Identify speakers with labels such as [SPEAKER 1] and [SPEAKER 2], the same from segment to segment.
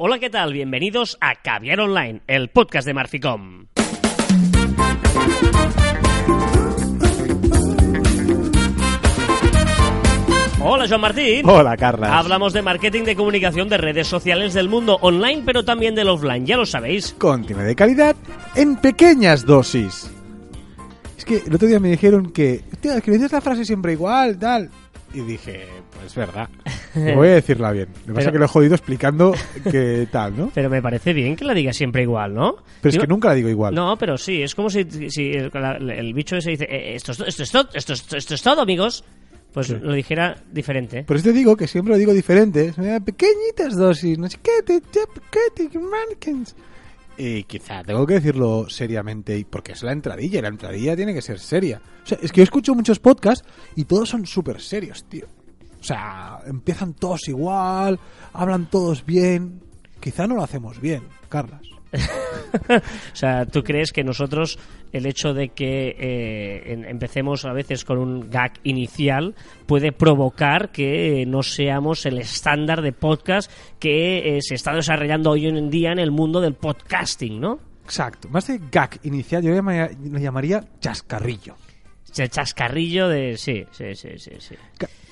[SPEAKER 1] Hola, ¿qué tal? Bienvenidos a Caviar Online, el podcast de Marficom. Hola, Joan Martín.
[SPEAKER 2] Hola, Carlas.
[SPEAKER 1] Hablamos de marketing de comunicación de redes sociales del mundo online, pero también del offline, ya lo sabéis.
[SPEAKER 2] Contenido de calidad en pequeñas dosis. Es que el otro día me dijeron que, hostia, que dices la frase siempre igual, tal. Y dije, pues es verdad. Voy a decirla bien. Lo que pasa es que lo he jodido explicando que tal, ¿no?
[SPEAKER 1] Pero me parece bien que la diga siempre igual, ¿no?
[SPEAKER 2] Pero es
[SPEAKER 1] Digo-
[SPEAKER 2] que nunca la digo igual.
[SPEAKER 1] No, pero sí, es como si, si el, el bicho ese dice, "Eh, esto, es, esto, es todo, esto, es- esto es todo, amigos. Pues lo dijera diferente.
[SPEAKER 2] Por eso te digo que siempre lo digo diferente. Eh, Pequeñitas dosis, no sé qué, te, te, te, mannequins. Y quizá tengo que decirlo seriamente, porque es la entradilla, y la entradilla tiene que ser seria. O sea, es que yo escucho muchos podcasts y todos son súper serios, tío. O sea, empiezan todos igual, hablan todos bien. Quizá no lo hacemos bien, Carlas.
[SPEAKER 1] O sea, ¿tú crees que nosotros, el hecho de que eh, empecemos a veces con un gag inicial, puede provocar que no seamos el estándar de podcast que eh, se está desarrollando hoy en día en el mundo del podcasting, ¿no?
[SPEAKER 2] Exacto. Más de gag inicial, yo lo llamaría, lo llamaría chascarrillo.
[SPEAKER 1] El chascarrillo de... Sí, sí, sí, sí. sí.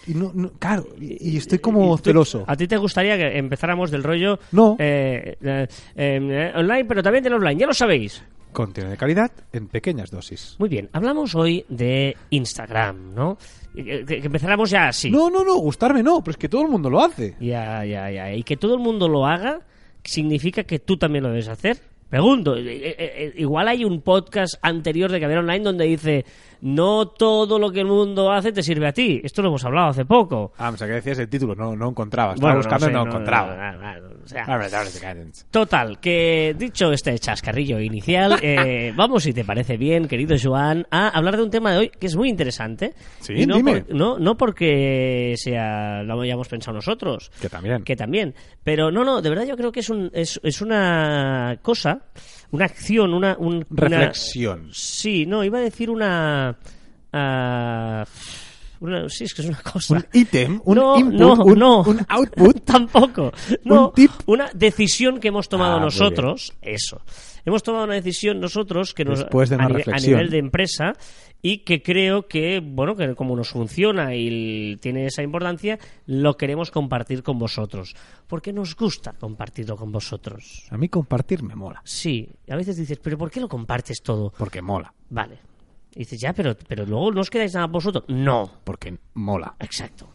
[SPEAKER 2] Y no, no- claro, y, estoy como
[SPEAKER 1] ¿Y tú-
[SPEAKER 2] celoso.
[SPEAKER 1] ¿A ti te gustaría que empezáramos del rollo
[SPEAKER 2] No.
[SPEAKER 1] eh, eh, eh, online, pero también del offline? Ya lo sabéis.
[SPEAKER 2] Contenido de calidad en pequeñas dosis.
[SPEAKER 1] Muy bien, hablamos hoy de Instagram, ¿no? Que, que- que empezáramos ya así.
[SPEAKER 2] No, no, no, gustarme no, pero es que todo el mundo lo hace.
[SPEAKER 1] Ya, ya, ya. Y que todo el mundo lo haga significa que tú también lo debes hacer. Pregunto, eh, eh, eh, igual hay un podcast anterior de Caber Online donde dice no todo lo que el mundo hace te sirve a ti. Esto lo hemos hablado hace poco.
[SPEAKER 2] Ah, o sea, que decías el título, no, no encontraba. Estaba
[SPEAKER 1] Bueno,
[SPEAKER 2] buscando
[SPEAKER 1] sé,
[SPEAKER 2] no, encontraba.
[SPEAKER 1] o sea,
[SPEAKER 2] te caes.
[SPEAKER 1] Total, que dicho este chascarrillo inicial, eh, vamos, si te parece bien, querido Joan, a hablar de un tema de hoy que es muy interesante.
[SPEAKER 2] Sí,
[SPEAKER 1] Y no,
[SPEAKER 2] dime.
[SPEAKER 1] por- no, no porque sea lo hayamos pensado nosotros,
[SPEAKER 2] Que también.
[SPEAKER 1] que también, pero no, no, de verdad yo creo que es, un, es, es una cosa, una acción, una... un- una-
[SPEAKER 2] Reflexión.
[SPEAKER 1] sí, no, iba a decir una... una- sí, es que es una cosa.
[SPEAKER 2] Un ítem, un
[SPEAKER 1] no,
[SPEAKER 2] input,
[SPEAKER 1] no,
[SPEAKER 2] un,
[SPEAKER 1] no.
[SPEAKER 2] un output.
[SPEAKER 1] Tampoco. No,
[SPEAKER 2] Un tip.
[SPEAKER 1] una decisión que hemos tomado
[SPEAKER 2] Ah,
[SPEAKER 1] nosotros, eso. Hemos tomado una decisión nosotros que nos,
[SPEAKER 2] Después de una
[SPEAKER 1] a, nivel de empresa y que creo que, bueno, que como nos funciona y tiene esa importancia, lo queremos compartir con vosotros. Porque nos gusta compartirlo con vosotros.
[SPEAKER 2] A mí compartir me mola.
[SPEAKER 1] Sí, a veces dices, pero ¿por qué lo compartes todo?
[SPEAKER 2] Porque mola.
[SPEAKER 1] Vale. Y dices, ya, pero, pero luego no os quedáis nada vosotros. No.
[SPEAKER 2] Porque mola.
[SPEAKER 1] Exacto.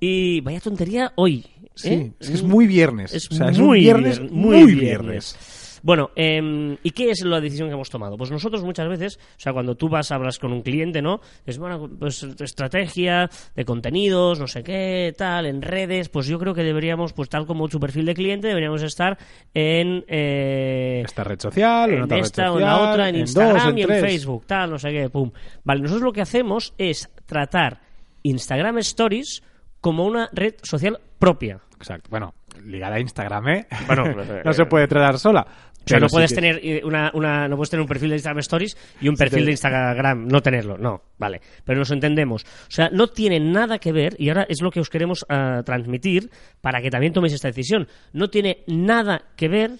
[SPEAKER 1] Y vaya tontería hoy.
[SPEAKER 2] Sí,
[SPEAKER 1] ¿eh?
[SPEAKER 2] es que es muy viernes.
[SPEAKER 1] Es
[SPEAKER 2] o sea, es un
[SPEAKER 1] muy
[SPEAKER 2] viernes
[SPEAKER 1] vier-
[SPEAKER 2] muy,
[SPEAKER 1] muy
[SPEAKER 2] viernes.
[SPEAKER 1] Bueno, em, ¿y qué es la decisión que hemos tomado? Pues nosotros muchas veces, o sea, cuando tú vas, hablas con un cliente, ¿no? Es bueno, pues estrategia de contenidos, no sé qué, tal, en redes, pues yo creo que deberíamos, pues tal como su perfil de cliente, deberíamos estar en... eh,
[SPEAKER 2] Esta red social, en,
[SPEAKER 1] en
[SPEAKER 2] otra
[SPEAKER 1] esta
[SPEAKER 2] red
[SPEAKER 1] o
[SPEAKER 2] social,
[SPEAKER 1] en la otra, en, Instagram y en
[SPEAKER 2] tres.
[SPEAKER 1] Facebook, tal, no sé qué, pum. Vale, nosotros lo que hacemos es tratar Instagram Stories como una red social propia.
[SPEAKER 2] Exacto. Bueno, ligada a Instagram, ¿eh?
[SPEAKER 1] Bueno,
[SPEAKER 2] no se puede tratar sola.
[SPEAKER 1] O sea,
[SPEAKER 2] Pero
[SPEAKER 1] no
[SPEAKER 2] sí
[SPEAKER 1] puedes
[SPEAKER 2] que-
[SPEAKER 1] tener eh, una, una- no puedes tener un perfil de Instagram Stories y un perfil de Instagram no tenerlo, no, vale, pero nos entendemos. O sea, no tiene nada que ver y ahora es lo que os queremos ah, transmitir para que también toméis esta decisión. No tiene nada que ver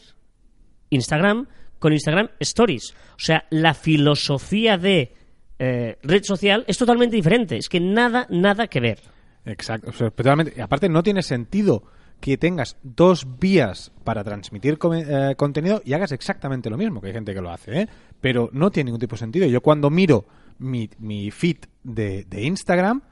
[SPEAKER 1] Instagram con Instagram Stories. O sea, la filosofía de eh, red social es totalmente diferente. Es que nada, nada que ver.
[SPEAKER 2] Exacto. O sea, totalmente. Y aparte, no tiene sentido que tengas dos vías para transmitir eh, contenido y hagas exactamente lo mismo, que hay gente que lo hace, ¿eh? Pero no tiene ningún tipo de sentido. Yo cuando miro mi, mi feed de, de Instagram,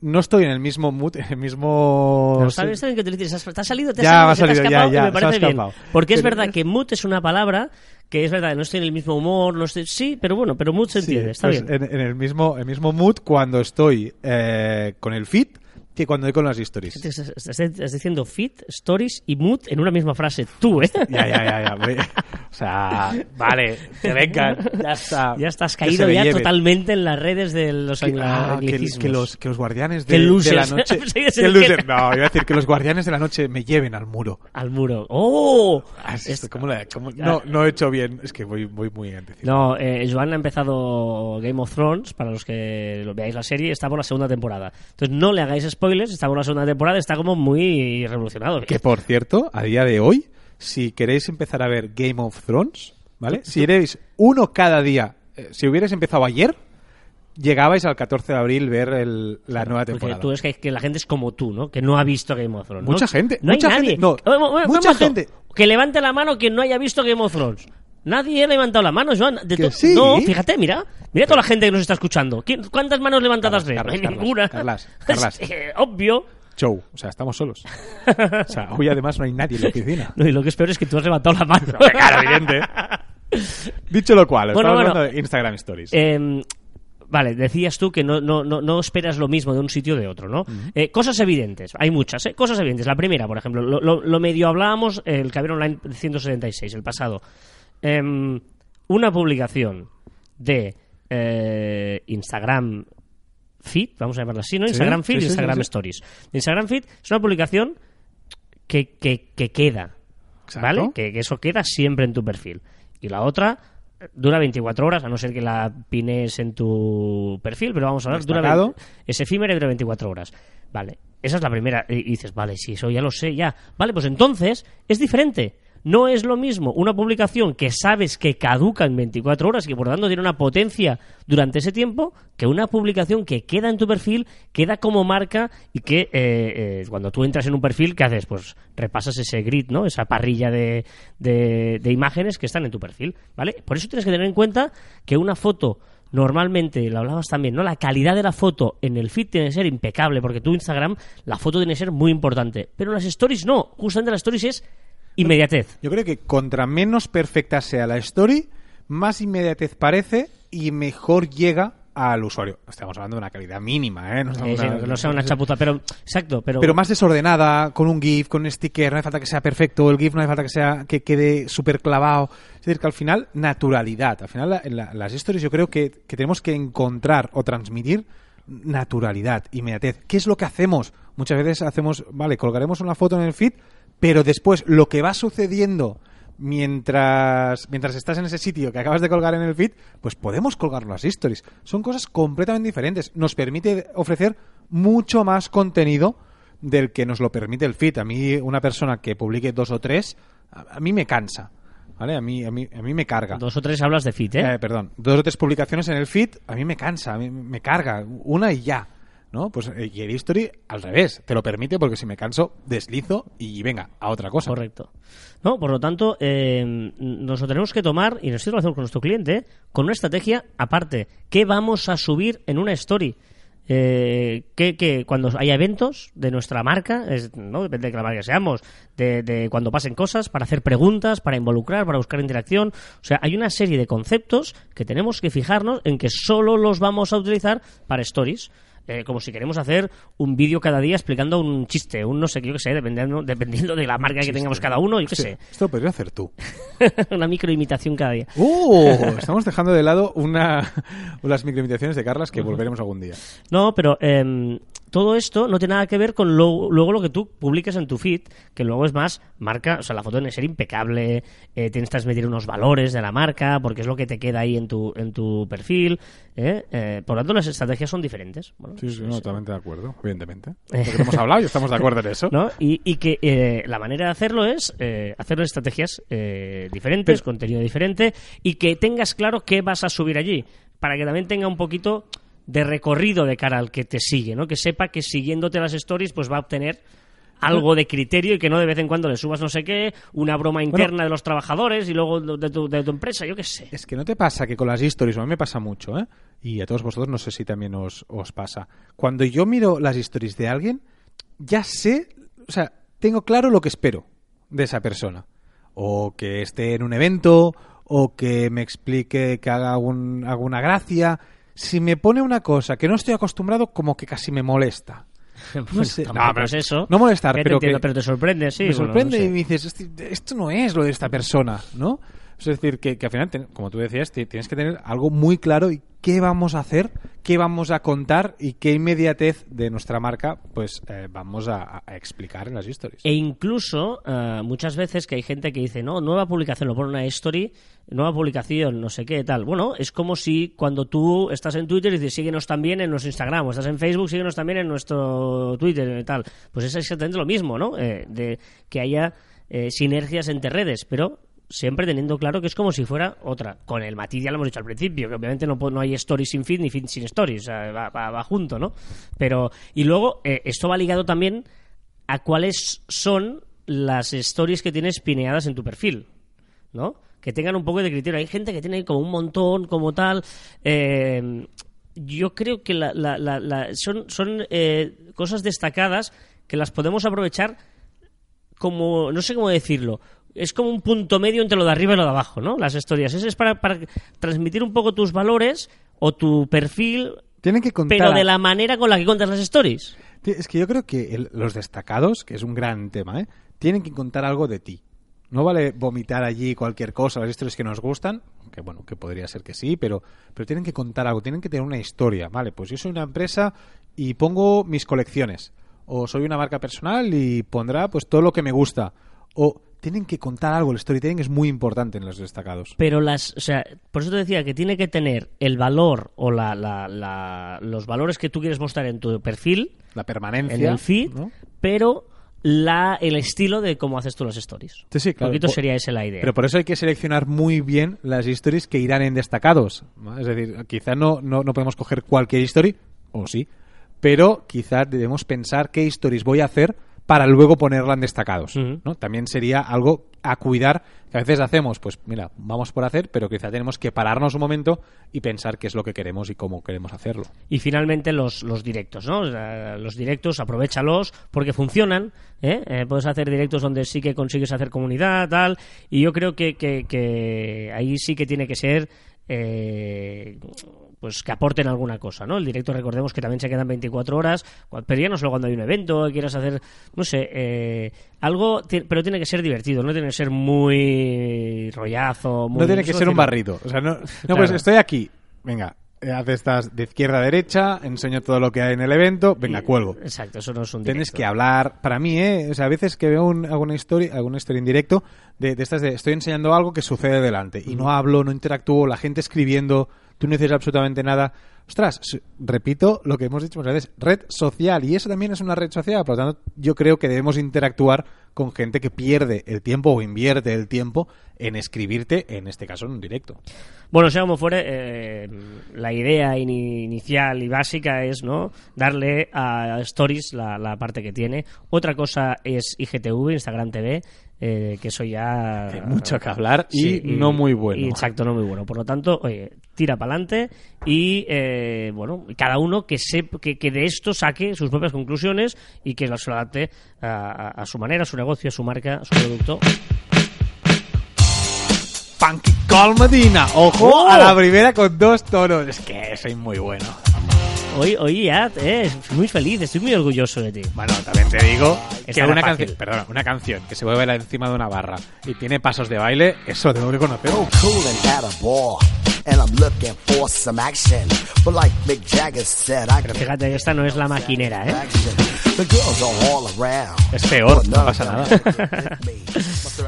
[SPEAKER 2] no estoy en el mismo mood, en el mismo...
[SPEAKER 1] Bien, está bien que te dices. Te ha salido, te ha
[SPEAKER 2] Ya,
[SPEAKER 1] salido,
[SPEAKER 2] ha
[SPEAKER 1] se te ha
[SPEAKER 2] salido, ya,
[SPEAKER 1] escapado y
[SPEAKER 2] ya,
[SPEAKER 1] me
[SPEAKER 2] ha
[SPEAKER 1] parece bien. Porque es verdad que mood es una palabra que es verdad, no estoy en el mismo humor, no estoy... Sí, pero bueno, pero mood se
[SPEAKER 2] Sí,
[SPEAKER 1] entiende, está
[SPEAKER 2] pues
[SPEAKER 1] bien.
[SPEAKER 2] En, en el mismo el mismo mood cuando estoy eh, con el feed que cuando estoy con las stories.
[SPEAKER 1] Estás, diciendo fit, stories y mood en una misma frase. Tú, ¿eh?
[SPEAKER 2] Ya, ya, ya, ya. O sea, vale, que vengan, ya está.
[SPEAKER 1] Ya estás caído ya totalmente en las redes de los
[SPEAKER 2] Que, ah, que- que los, que los guardianes de, de la noche.
[SPEAKER 1] Que
[SPEAKER 2] loser. No, iba a decir que los guardianes de la noche me lleven al muro.
[SPEAKER 1] Al muro. ¡Oh!
[SPEAKER 2] Ah, es-
[SPEAKER 1] Es-
[SPEAKER 2] ¿cómo la- cómo- no, no he hecho bien. Es que voy, voy muy anticipo.
[SPEAKER 1] No, eh, Joan ha empezado Game of Thrones, para los que lo veáis la serie, está por la segunda temporada. Entonces no le hagáis spoilers, está por la segunda temporada, está como muy revolucionado.
[SPEAKER 2] Que por cierto, a día de hoy, si queréis empezar a ver Game of Thrones, ¿vale? Si erais uno cada día, eh, si hubierais empezado ayer, llegabais al 14 de abril ver el- la nueva
[SPEAKER 1] Porque
[SPEAKER 2] temporada.
[SPEAKER 1] tú es que, que la gente es como tú, ¿no? Que no ha visto Game of Thrones. ¿no?
[SPEAKER 2] Mucha gente,
[SPEAKER 1] No hay
[SPEAKER 2] mucha
[SPEAKER 1] nadie.
[SPEAKER 2] gente, no, mucha gente.
[SPEAKER 1] Que levante la mano quien no haya visto Game of Thrones. Nadie ha levantado la mano, Joan. De
[SPEAKER 2] Que sí.
[SPEAKER 1] No, fíjate, mira. Mira toda la gente que nos está escuchando. ¿Quién- ¿Cuántas manos levantadas
[SPEAKER 2] Carlas? Carlas,
[SPEAKER 1] ninguna.
[SPEAKER 2] Carlas, Carlas.
[SPEAKER 1] Es, eh, obvio.
[SPEAKER 2] Show, o sea, estamos solos. O sea, hoy además no hay nadie en la oficina.
[SPEAKER 1] No, y lo que es peor es que tú has levantado la mano.
[SPEAKER 2] Claro, evidente. Dicho lo cual,
[SPEAKER 1] Bueno,
[SPEAKER 2] estamos
[SPEAKER 1] bueno.
[SPEAKER 2] hablando de Instagram Stories.
[SPEAKER 1] Eh, vale, decías tú que no, no, no, no esperas lo mismo de un sitio o de otro, ¿no? Eh, cosas evidentes, hay muchas, ¿eh? Cosas evidentes. La primera, por ejemplo, lo, lo- lo medio hablábamos, el Caber Online 176, el pasado. Em, una publicación de eh, Instagram Feed, vamos a llamarlo así, ¿no?
[SPEAKER 2] Sí,
[SPEAKER 1] Instagram Feed y
[SPEAKER 2] sí,
[SPEAKER 1] Instagram
[SPEAKER 2] sí.
[SPEAKER 1] Stories. Instagram Feed es una publicación que, que, que queda,
[SPEAKER 2] Exacto.
[SPEAKER 1] ¿vale? Que, que eso queda siempre en tu perfil. Y la otra eh, dura 24 horas, a no ser que la pines en tu perfil, pero vamos a hablar, dura
[SPEAKER 2] Destacado.
[SPEAKER 1] 20 es efímera y dura 24 horas. Vale, esa es la primera. Y dices, vale, sí, eso ya lo sé, ya. Vale, pues entonces es diferente. No es lo mismo una publicación que sabes que caduca en 24 horas y que por tanto tiene una potencia durante ese tiempo que una publicación que queda en tu perfil, queda como marca y que eh, eh, cuando tú entras en un perfil, ¿qué haces? Pues repasas ese grid, ¿no? Esa parrilla de, de, de imágenes que están en tu perfil, ¿vale? Por eso tienes que tener en cuenta que una foto normalmente, lo hablabas también, ¿no? La calidad de la foto en el feed tiene que ser impecable, porque tu Instagram, la foto tiene que ser muy importante. Pero las stories no, justamente las stories es inmediatez.
[SPEAKER 2] Yo creo que contra menos perfecta sea la story, más inmediatez parece y mejor llega al usuario. Estamos hablando de una calidad mínima, ¿eh? No,
[SPEAKER 1] Eh, sí,
[SPEAKER 2] hablando-
[SPEAKER 1] que no sea una chapuza, pero exacto, pero,
[SPEAKER 2] pero más desordenada, con un GIF, con un sticker, no hace falta que sea perfecto, el GIF no hace falta que sea que quede súper clavado. Es decir, que al final, naturalidad. Al final, la- la- las stories yo creo que, que tenemos que encontrar o transmitir naturalidad, inmediatez. ¿Qué es lo que hacemos? Muchas veces hacemos, vale, colgaremos una foto en el feed, pero después lo que va sucediendo mientras, mientras estás en ese sitio que acabas de colgar en el feed, pues podemos colgar las stories. Son cosas completamente diferentes. Nos permite ofrecer mucho más contenido del que nos lo permite el feed. A mí, una persona que publique dos o tres, a, a mí me cansa. ¿Vale? A mí, a mí, a mí me carga.
[SPEAKER 1] dos o tres hablas de feed, ¿eh?
[SPEAKER 2] Eh, perdón, dos o tres publicaciones en el feed, a mí me cansa, a mí me carga, una y ya. ¿No? Pues eh, y el history al revés, te lo permite porque si me canso, deslizo y venga, a otra cosa.
[SPEAKER 1] Correcto. No, por lo tanto, eh, nos lo tenemos que tomar, y nosotros lo hacemos con nuestro cliente, con una estrategia aparte. ¿Qué vamos a subir en una story? Eh, que, que cuando haya eventos de nuestra marca, es, ¿no? depende de qué la marca seamos, de, de cuando pasen cosas, para hacer preguntas, para involucrar, para buscar interacción. O sea, hay una serie de conceptos que tenemos que fijarnos en que solo los vamos a utilizar para stories. Eh, como si queremos hacer un vídeo cada día explicando un chiste, un no sé qué, yo qué sé, dependiendo, dependiendo de la marca que tengamos cada uno, yo qué sé.
[SPEAKER 2] Esto lo podrías hacer tú.
[SPEAKER 1] una microimitación cada día.
[SPEAKER 2] ¡Uh! Estamos dejando de lado una, las microimitaciones de Carlas que volveremos algún día.
[SPEAKER 1] No, pero em, todo esto no tiene nada que ver con lo- luego lo que tú publiques en tu feed, que luego es más marca, o sea, la foto tiene que ser impecable, eh, tienes que transmitir unos valores de la marca, porque es lo que te queda ahí en tu, en tu perfil. ¿eh? Eh, por lo tanto, las estrategias son diferentes. Bueno,
[SPEAKER 2] Sí, sí,
[SPEAKER 1] pues,
[SPEAKER 2] no,
[SPEAKER 1] eh,
[SPEAKER 2] totalmente de acuerdo, evidentemente. Porque hemos hablado y estamos de acuerdo en eso.
[SPEAKER 1] ¿no? Y, y que eh, la manera de hacerlo es eh, hacer estrategias eh, diferentes,
[SPEAKER 2] Pero-
[SPEAKER 1] contenido diferente y que tengas claro qué vas a subir allí, para que también tenga un poquito de recorrido de cara al que te sigue, ¿no? Que sepa que siguiéndote las stories pues va a obtener algo de criterio y que no de vez en cuando le subas no sé qué, una broma interna de los trabajadores y luego de tu, de tu empresa, yo qué sé.
[SPEAKER 2] Es que no te pasa que con las stories, a mí me pasa mucho, ¿eh? Y a todos vosotros no sé si también os, os pasa. Cuando yo miro las stories de alguien, ya sé, o sea, tengo claro lo que espero de esa persona. O que esté en un evento, o que me explique que haga algún- alguna gracia. Si me pone una cosa que no estoy acostumbrado, como que casi me molesta.
[SPEAKER 1] Pues
[SPEAKER 2] sé. No, pero-
[SPEAKER 1] es eso.
[SPEAKER 2] no molestar, pero
[SPEAKER 1] entiendo,
[SPEAKER 2] que-
[SPEAKER 1] pero te sorprende, sí.
[SPEAKER 2] me
[SPEAKER 1] bueno,
[SPEAKER 2] sorprende
[SPEAKER 1] no sé.
[SPEAKER 2] y me dices, "Este- esto no es lo de esta persona, ¿no? Es decir, que, que al final, como tú decías, ti- tienes que tener algo muy claro y qué vamos a hacer, qué vamos a contar y qué inmediatez de nuestra marca pues eh, vamos a, explicar en las stories.
[SPEAKER 1] E incluso eh, muchas veces que hay gente que dice, no, nueva publicación, lo pone una story, nueva publicación, no sé qué, tal. Bueno, es como si cuando tú estás en Twitter y dices, síguenos también en nuestro Instagram, o estás en Facebook, síguenos también en nuestro Twitter y tal. Pues es exactamente lo mismo, ¿no? Eh, de que haya eh, sinergias entre redes, pero siempre teniendo claro que es como si fuera otra. Con el matiz ya lo hemos dicho al principio, que obviamente no, no hay stories sin feed ni feed sin stories, o sea, va, va- va junto, ¿no? Pero, y luego, eh, esto va ligado también a cuáles son las stories que tienes pineadas en tu perfil, ¿no? Que tengan un poco de criterio. Hay gente que tiene como un montón, como tal. eh, yo creo que la- la- la- son, son eh, cosas destacadas que las podemos aprovechar como, no sé cómo decirlo, es como un punto medio entre lo de arriba y lo de abajo, ¿no? Las historias. Ese es para, para transmitir un poco tus valores o tu perfil,
[SPEAKER 2] Tienen que contar.
[SPEAKER 1] pero de la manera con la que cuentas las stories.
[SPEAKER 2] Es que yo creo que el- los destacados, que es un gran tema, ¿eh? tienen que contar algo de ti. No vale vomitar allí cualquier cosa, las historias que nos gustan, que bueno, que podría ser que sí, pero, pero tienen que contar algo, tienen que tener una historia. Vale, pues yo soy una empresa y pongo mis colecciones. O soy una marca personal y pondrá pues todo lo que me gusta. O tienen que contar algo, el storytelling es muy importante en los destacados.
[SPEAKER 1] Pero las, o sea, por eso te decía que tiene que tener el valor o la, la- la- los valores que tú quieres mostrar en tu perfil,
[SPEAKER 2] La permanencia.
[SPEAKER 1] en el feed,
[SPEAKER 2] ¿no?
[SPEAKER 1] pero la, el estilo de cómo haces tú las stories.
[SPEAKER 2] Sí, sí, claro.
[SPEAKER 1] Un poquito
[SPEAKER 2] Po-
[SPEAKER 1] sería esa la idea.
[SPEAKER 2] Pero por eso hay que seleccionar muy bien las stories que irán en destacados. ¿no? Es decir, quizá no, no, no podemos coger cualquier story, o sí, pero quizá debemos pensar qué stories voy a hacer para luego ponerla en destacados. También sería algo a cuidar, que a veces hacemos, pues mira, vamos por hacer, pero quizá tenemos que pararnos un momento y pensar qué es lo que queremos y cómo queremos hacerlo.
[SPEAKER 1] Y finalmente los, los directos, ¿no? Los directos, aprovechalos porque funcionan. ¿eh? Eh, puedes hacer directos donde sí que consigues hacer comunidad, tal. Y yo creo que, que, que ahí sí que tiene que ser. eh, pues que aporten alguna cosa, ¿no? El directo, recordemos que también se quedan 24 horas, pero ya no solo cuando hay un evento, quieras hacer, no sé, eh, algo, pero tiene que ser divertido, no tiene que ser muy rollazo, muy,
[SPEAKER 2] no tiene que ser un barrido. O sea, no, no
[SPEAKER 1] Claro.
[SPEAKER 2] pues estoy aquí. Venga, eh, haz estas de izquierda a derecha, enseño todo lo que hay en el evento, venga, cuelgo.
[SPEAKER 1] Exacto, eso no es un
[SPEAKER 2] Tienes
[SPEAKER 1] directo.
[SPEAKER 2] que hablar. Para mí, ¿eh? O sea, a veces que veo un- alguna historia, alguna historia en directo de, de estas de estoy enseñando algo que sucede delante y no hablo, no interactúo, la gente escribiendo, tú no dices absolutamente nada. Ostras, repito lo que hemos dicho muchas veces, red social y eso también es una red social, por lo tanto yo creo que debemos interactuar con gente que pierde el tiempo o invierte el tiempo en escribirte, en este caso en un directo.
[SPEAKER 1] Bueno, sea como fuere, eh, la idea ini- inicial y básica es no darle a Stories la, la parte que tiene. Otra cosa es IGTV, Instagram TV, eh, que eso ya...
[SPEAKER 2] Hay mucho que hablar y no muy bueno.
[SPEAKER 1] y exacto, no muy bueno. Por lo tanto, oye, tira para adelante y, eh, bueno, cada uno que, sep- que, que de esto saque sus propias conclusiones y que se lo adapte a, a- a su manera, a su negocio, a su marca, a su producto.
[SPEAKER 2] Funky Call Medina, ojo
[SPEAKER 1] ¡Oh!
[SPEAKER 2] a la primera con dos tonos, es que soy muy bueno.
[SPEAKER 1] Hoy, hoy ya, eh, estoy muy feliz, estoy muy orgulloso de ti.
[SPEAKER 2] Bueno, también te digo
[SPEAKER 1] Esta
[SPEAKER 2] que una canción, perdona, una canción que se mueve encima de una barra y tiene pasos de baile, eso lo tengo que conocer.
[SPEAKER 3] cool and. And I'm looking for some action. But like Mick Jagger said, I
[SPEAKER 1] Pero fíjate que esta no es la maquinera, ¿eh?
[SPEAKER 3] action. The girls are all around.
[SPEAKER 2] Es peor, no pasa nada.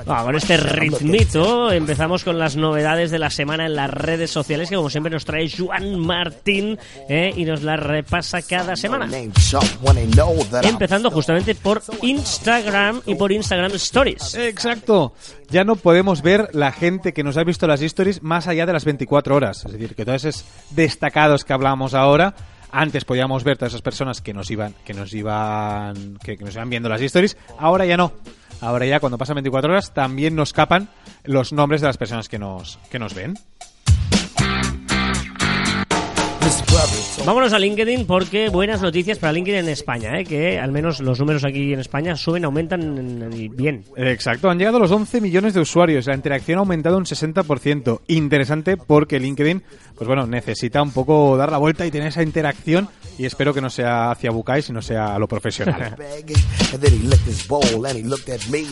[SPEAKER 1] Bueno, con este ritmito empezamos con las novedades de la semana en las redes sociales que como siempre nos trae Juan Martín ¿eh? y nos las repasa cada semana.
[SPEAKER 3] Name chump when they know that I'm
[SPEAKER 1] Empezando justamente por Instagram y por Instagram Stories.
[SPEAKER 2] Exacto. Ya no podemos ver la gente que nos ha visto las stories más allá de las 24 horas. Es decir, que todos esos destacados que hablamos ahora, antes podíamos ver todas esas personas que nos iban, que nos iban, que, nos iban viendo las stories. Ahora ya no. Ahora ya cuando pasan 24 horas también nos capan los nombres de las personas que nos, que nos ven.
[SPEAKER 1] Vámonos a LinkedIn porque buenas noticias para LinkedIn en España, ¿eh? que al menos los números aquí en España suben, aumentan bien.
[SPEAKER 2] Exacto, han llegado los 11 millones de usuarios, la interacción ha aumentado un 60%. Interesante porque LinkedIn, pues bueno, necesita un poco dar la vuelta y tener esa interacción y espero que no sea hacia Bukai, sino sea a lo profesional.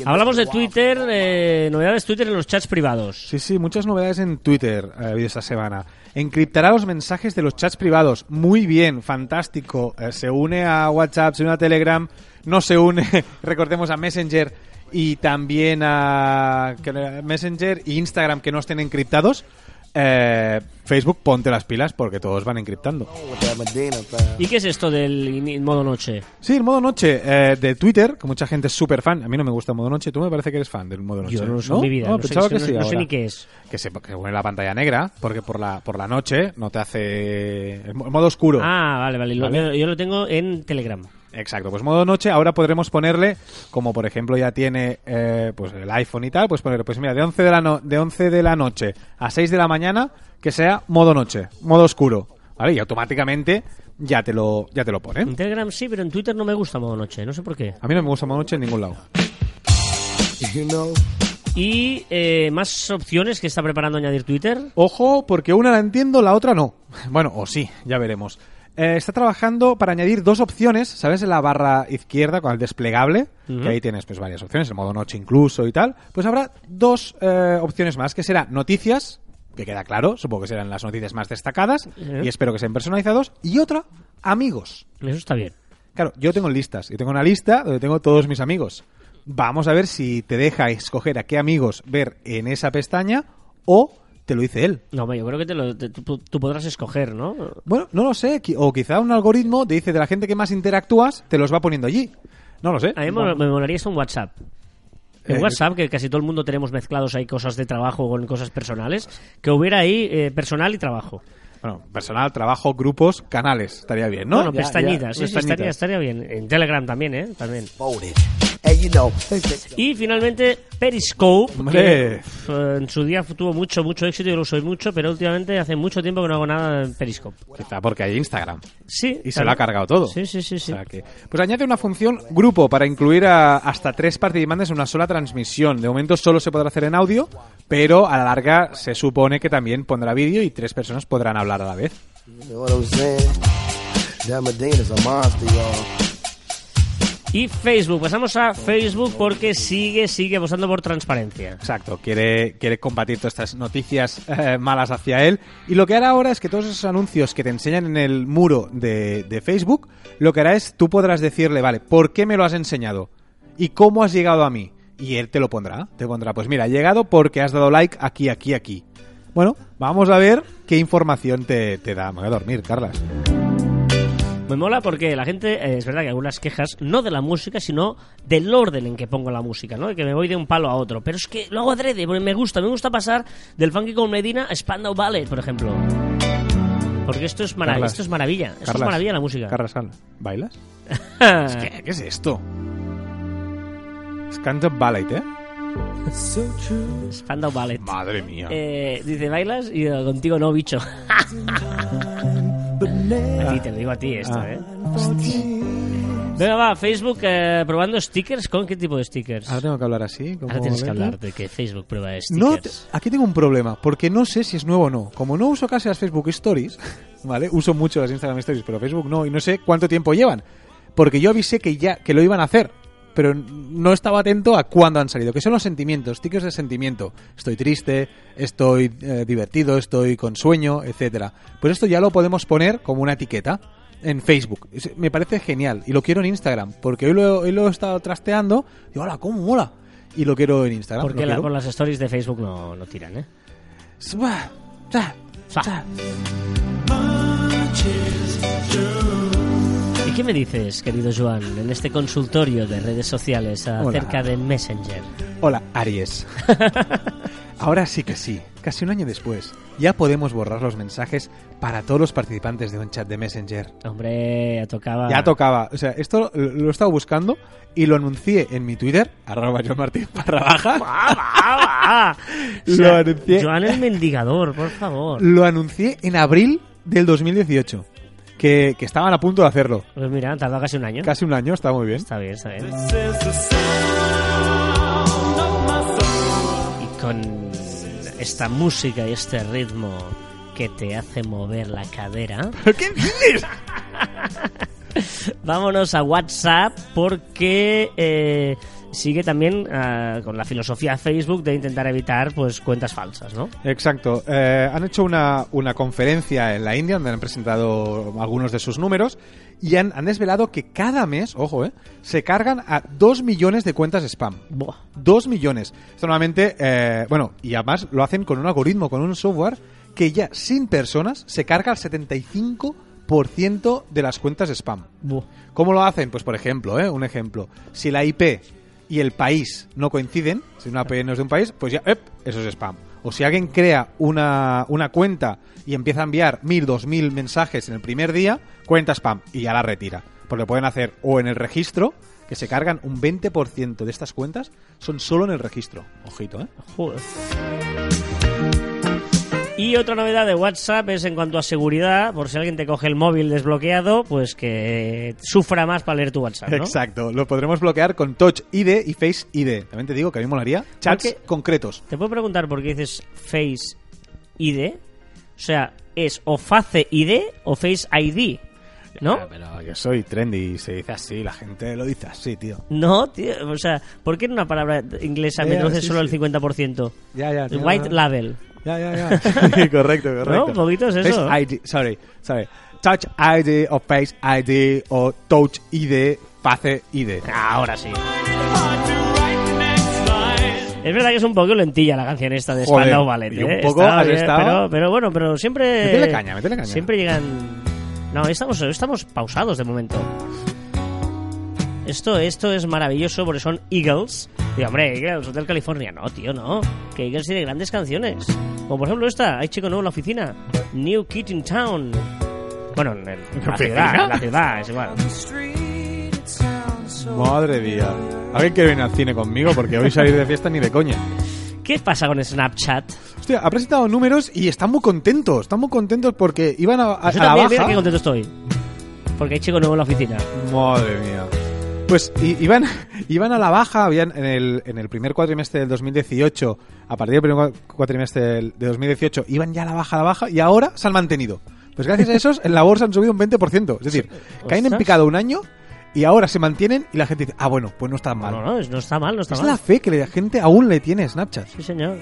[SPEAKER 1] Hablamos de. Twitter, eh, novedades Twitter en los chats privados.
[SPEAKER 2] Sí, sí, muchas novedades en Twitter ha habido esta semana. Encriptará los mensajes de los chats privados. Muy bien, fantástico. Eh, se une a WhatsApp, se une a Telegram, no se une, recordemos, a Messenger y también a Messenger e Instagram que no estén encriptados. Eh, Facebook, ponte las pilas porque todos van encriptando.
[SPEAKER 1] ¿Y qué es esto del modo noche?
[SPEAKER 2] Sí, el modo noche eh, de Twitter, que mucha gente es súper fan. A mí no me gusta el modo noche. Tú me parece que eres fan del modo noche.
[SPEAKER 1] Yo no lo sé en mi vida,
[SPEAKER 2] No,
[SPEAKER 1] no sé-
[SPEAKER 2] que
[SPEAKER 1] no-
[SPEAKER 2] sí.
[SPEAKER 1] no sé ni qué es.
[SPEAKER 2] Que se que pone la pantalla negra, porque por la por la noche no te hace el mo- modo oscuro.
[SPEAKER 1] Ah, vale, vale. lo-
[SPEAKER 2] Vale.
[SPEAKER 1] Yo, yo lo tengo en Telegram.
[SPEAKER 2] Exacto, pues modo noche ahora podremos ponerle, como por ejemplo ya tiene eh, pues el iPhone y tal, pues poner, pues mira, de 11 de la, no- de 11 de la noche a 6 de la mañana, que sea modo noche, modo oscuro, ¿vale? Y automáticamente ya te lo, ya te lo pone.
[SPEAKER 1] En Telegram sí, pero en Twitter no me gusta modo noche. No sé por qué.
[SPEAKER 2] A mí no me gusta modo noche en ningún lado.
[SPEAKER 3] You know,
[SPEAKER 1] Y eh, más opciones que está preparando añadir Twitter.
[SPEAKER 2] Ojo, porque una la entiendo, la otra no. Bueno, o sí, ya veremos. Eh, está trabajando para añadir dos opciones, ¿sabes? En la barra izquierda con el desplegable, que ahí tienes pues varias opciones, el modo noche incluso y tal. Pues habrá dos eh, opciones más, que será noticias, que queda claro, supongo que serán las noticias más destacadas, y espero que sean personalizados, y otra, amigos.
[SPEAKER 1] Eso está bien.
[SPEAKER 2] Claro, yo tengo listas, y tengo una lista donde tengo todos mis amigos. Vamos a ver si te deja escoger a qué amigos ver en esa pestaña o te lo dice él.
[SPEAKER 1] No, yo creo que te lo, te- tú, tú podrás escoger, ¿no?
[SPEAKER 2] Bueno, no lo sé. O quizá un algoritmo te dice de la gente que más interactúas, te los va poniendo allí. No lo sé.
[SPEAKER 1] A mí me, me molaría esto en WhatsApp. En
[SPEAKER 2] Eh,
[SPEAKER 1] WhatsApp, que casi todo el mundo tenemos mezclados ahí cosas de trabajo con cosas personales, que hubiera ahí eh, personal y trabajo.
[SPEAKER 2] Bueno, personal, trabajo, grupos, canales. Estaría bien, ¿no?
[SPEAKER 1] Bueno,
[SPEAKER 2] Ya-
[SPEAKER 1] pestañitas,
[SPEAKER 2] ya,
[SPEAKER 1] sí, sí, estaría, estaría bien. En Telegram también, ¿eh? También.
[SPEAKER 3] voted.
[SPEAKER 1] Y finalmente Periscope, que uf, en su día tuvo mucho, mucho éxito y lo uso mucho, pero últimamente hace mucho tiempo que no hago nada en Periscope.
[SPEAKER 2] Quizá porque hay Instagram.
[SPEAKER 1] Sí.
[SPEAKER 2] Y se
[SPEAKER 1] claro.
[SPEAKER 2] lo ha cargado todo.
[SPEAKER 1] Sí, sí, sí, sí.
[SPEAKER 2] O sea que- pues añade una función grupo para incluir a hasta tres participantes en una sola transmisión. De momento solo se podrá hacer en audio, pero a la larga se supone que también pondrá vídeo y tres personas podrán hablar a la vez.
[SPEAKER 3] you know
[SPEAKER 1] Y Facebook, pasamos a Facebook porque sigue, sigue apostando por transparencia.
[SPEAKER 2] Exacto, quiere, quiere combatir todas estas noticias eh, malas hacia él. Y lo que hará ahora es que todos esos anuncios que te enseñan en el muro de, de Facebook, lo que hará es tú podrás decirle, vale, ¿por qué me lo has enseñado? ¿Y cómo has llegado a mí? Y él te lo pondrá. Te pondrá, pues mira, he llegado porque has dado like aquí, aquí, aquí. Bueno, vamos a ver qué información te, te da. Me voy a dormir, Carlas.
[SPEAKER 1] Me mola porque la gente, eh, es verdad que algunas quejas, no de la música, sino del orden en que pongo la música, ¿no? De que me voy de un palo a otro. Pero es que lo hago adrede, porque me gusta. Me gusta pasar del funky con Medina a Spandau Ballet, por ejemplo. Porque esto es, mara-
[SPEAKER 2] Carlas.
[SPEAKER 1] esto es maravilla. Esto es
[SPEAKER 2] Carlas,
[SPEAKER 1] maravilla la música.
[SPEAKER 2] Carlas, ¿bailas?
[SPEAKER 1] Ah.
[SPEAKER 2] ¿Qué, ¿Qué es esto? Scandal Ballet, ¿eh?
[SPEAKER 1] Spandau Ballet.
[SPEAKER 2] Madre mía.
[SPEAKER 1] Eh, dice, ¿bailas? Y yo, contigo no, bicho. a ti, te lo digo a ti esto,
[SPEAKER 2] Ah.
[SPEAKER 1] ¿eh? Venga, va, Facebook eh, probando stickers. ¿Con qué tipo de stickers?
[SPEAKER 2] Ahora tengo que hablar así. como
[SPEAKER 1] Ahora tienes que hablar de que Facebook prueba
[SPEAKER 2] No,
[SPEAKER 1] stickers.
[SPEAKER 2] te- aquí tengo un problema, porque no sé si es nuevo o no. Como no uso casi las Facebook Stories, ¿vale? Uso mucho las Instagram Stories, pero Facebook no, y no sé cuánto tiempo llevan. Porque yo avisé que ya que lo iban a hacer, pero no estaba atento a cuándo han salido. Que son los sentimientos, stickers de sentimiento. Estoy triste, estoy eh, divertido, estoy con sueño, etcétera. Pues esto ya lo podemos poner como una etiqueta en Facebook. Me parece genial y lo quiero en Instagram, porque hoy lo, hoy lo he estado trasteando y hola, cómo mola. Y lo quiero en Instagram.
[SPEAKER 1] Porque la- con las stories de Facebook no, no tiran, ¿eh? ¿Y qué me dices, querido Joan, en este consultorio de redes sociales acerca de Messenger?
[SPEAKER 2] Hola, Aries. Ahora sí que sí, casi un año después, ya podemos borrar los mensajes para todos los participantes de un chat de Messenger.
[SPEAKER 1] Hombre, ya tocaba...
[SPEAKER 2] Ya tocaba. O sea, esto lo, lo he estado buscando y lo anuncié en mi Twitter, arroba Joan Martín barra baja. Lo
[SPEAKER 1] sea,
[SPEAKER 2] anuncié.
[SPEAKER 1] Joan el mendigador, por favor.
[SPEAKER 2] Lo anuncié en abril del 2018. Que, que estaban a punto de hacerlo.
[SPEAKER 1] Pues mira, tardó casi un año.
[SPEAKER 2] Casi un año, está muy bien.
[SPEAKER 1] Está bien, está bien. Y con esta música y este ritmo que te hace mover la cadera,
[SPEAKER 2] ¿Qué dices?
[SPEAKER 1] vámonos a WhatsApp porque eh, sigue también ah, con la filosofía Facebook de intentar evitar pues cuentas falsas, ¿no?
[SPEAKER 2] Exacto. Eh, han hecho una, una conferencia en la India donde han presentado algunos de sus números y han, han desvelado que cada mes, ojo, eh, se cargan a 2 millones de cuentas spam.
[SPEAKER 1] Buah.
[SPEAKER 2] 2 millones. Esto normalmente, eh, bueno, y además lo hacen con un algoritmo, con un software que ya sin personas se carga al 75% de las cuentas spam.
[SPEAKER 1] Buah.
[SPEAKER 2] ¿Cómo lo hacen? Pues por ejemplo, ¿eh? un ejemplo. Si la IP y el país no coinciden, si una IP no es de un país, pues ya, ¡ep! eso es spam. O si alguien crea una, una cuenta y empieza a enviar mil, dos mil mensajes en el primer día, cuenta spam y ya la retira. Porque pueden hacer o en el registro, que se cargan un 20% de estas cuentas, son solo en el registro. Ojito, ¿eh?
[SPEAKER 1] Joder. Y otra novedad de WhatsApp es en cuanto a seguridad, por si alguien te coge el móvil desbloqueado, pues que sufra más para leer tu WhatsApp, ¿no?
[SPEAKER 2] Exacto. Lo podremos bloquear con Touch ID y Face ID. También te digo que a mí molaría chats
[SPEAKER 1] Porque-
[SPEAKER 2] concretos.
[SPEAKER 1] Te puedo preguntar por qué dices Face ID. O sea, es o Face ID o Face ID, ¿no?
[SPEAKER 2] Ah, pero yo soy trendy y se dice así, la gente lo dice así, tío.
[SPEAKER 1] No, tío, o sea, ¿por qué en una palabra inglesa me
[SPEAKER 2] Ya,
[SPEAKER 1] conoces
[SPEAKER 2] sí,
[SPEAKER 1] solo
[SPEAKER 2] sí.
[SPEAKER 1] el 50%?
[SPEAKER 2] Ya, ya.
[SPEAKER 1] White label.
[SPEAKER 2] Ya, ya, ya. correcto, correcto.
[SPEAKER 1] ¿No? Un poquito es eso.
[SPEAKER 2] Face ID, sorry, sorry. Touch ID o Face ID o Touch ID, Face ID.
[SPEAKER 1] Ahora sí. Es verdad que es un poco lentilla la canción esta de
[SPEAKER 2] Joder,
[SPEAKER 1] Spandau Ballet.
[SPEAKER 2] y un
[SPEAKER 1] ¿eh?
[SPEAKER 2] poco
[SPEAKER 1] Está
[SPEAKER 2] has
[SPEAKER 1] bien,
[SPEAKER 2] estado-
[SPEAKER 1] Pero, pero bueno, pero siempre...
[SPEAKER 2] Métele caña, métele caña.
[SPEAKER 1] Siempre llegan... No, estamos, estamos pausados de momento. Esto, esto es maravilloso porque son Eagles. Y hombre, Eagles, Hotel California. No, tío, no. Que Eagles tiene grandes canciones. Como por ejemplo esta, hay chico nuevo en la oficina. New Kid in Town. Bueno, en, el- en la ciudad, en la ciudad, es igual.
[SPEAKER 2] Madre mía. ¿Alguien quiere venir al cine conmigo? Porque hoy salir de fiesta ni de coña.
[SPEAKER 1] ¿Qué pasa con Snapchat?
[SPEAKER 2] Hostia, ha presentado números y están muy contentos. Están muy contentos porque iban a, a-
[SPEAKER 1] Yo
[SPEAKER 2] a la
[SPEAKER 1] también, mira
[SPEAKER 2] baja.
[SPEAKER 1] qué contento estoy. Porque hay chico nuevo en la oficina.
[SPEAKER 2] Madre mía. Pues iban, iban a la baja, habían en el, en el primer cuatrimestre del 2018, a partir del primer cua- cuatrimestre del, de 2018, iban ya a la baja, a la baja, y ahora se han mantenido. Pues gracias a esos, en la bolsa han subido un 20%. Es decir, caen en picado un año y ahora se mantienen y la gente dice, ah, bueno, pues no está mal.
[SPEAKER 1] No, no, es- no está mal, no está
[SPEAKER 2] es
[SPEAKER 1] mal.
[SPEAKER 2] la fe que la gente aún le tiene a Snapchat.
[SPEAKER 1] Sí, señor.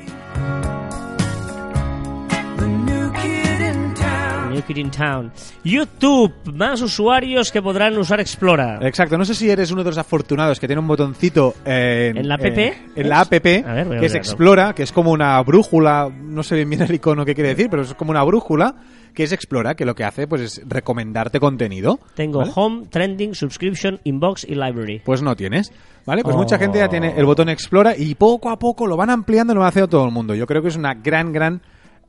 [SPEAKER 1] Town. YouTube, más usuarios que podrán usar Explora.
[SPEAKER 2] Exacto, no sé si eres uno de los afortunados que tiene un botoncito en,
[SPEAKER 1] ¿En la app?
[SPEAKER 2] eh, en la app,
[SPEAKER 1] A ver,
[SPEAKER 2] que es. Explora, que es como una brújula, no sé bien bien el icono que quiere decir, pero es como una brújula, que es Explora, que lo que hace pues es recomendarte contenido.
[SPEAKER 1] Tengo
[SPEAKER 2] ¿vale?
[SPEAKER 1] Home, Trending, Subscription, Inbox y Library.
[SPEAKER 2] Pues no tienes. ¿Vale? Pues
[SPEAKER 1] Oh.
[SPEAKER 2] mucha gente ya tiene el botón Explora y poco a poco lo van ampliando y lo va haciendo todo el mundo. Yo creo que es una gran, gran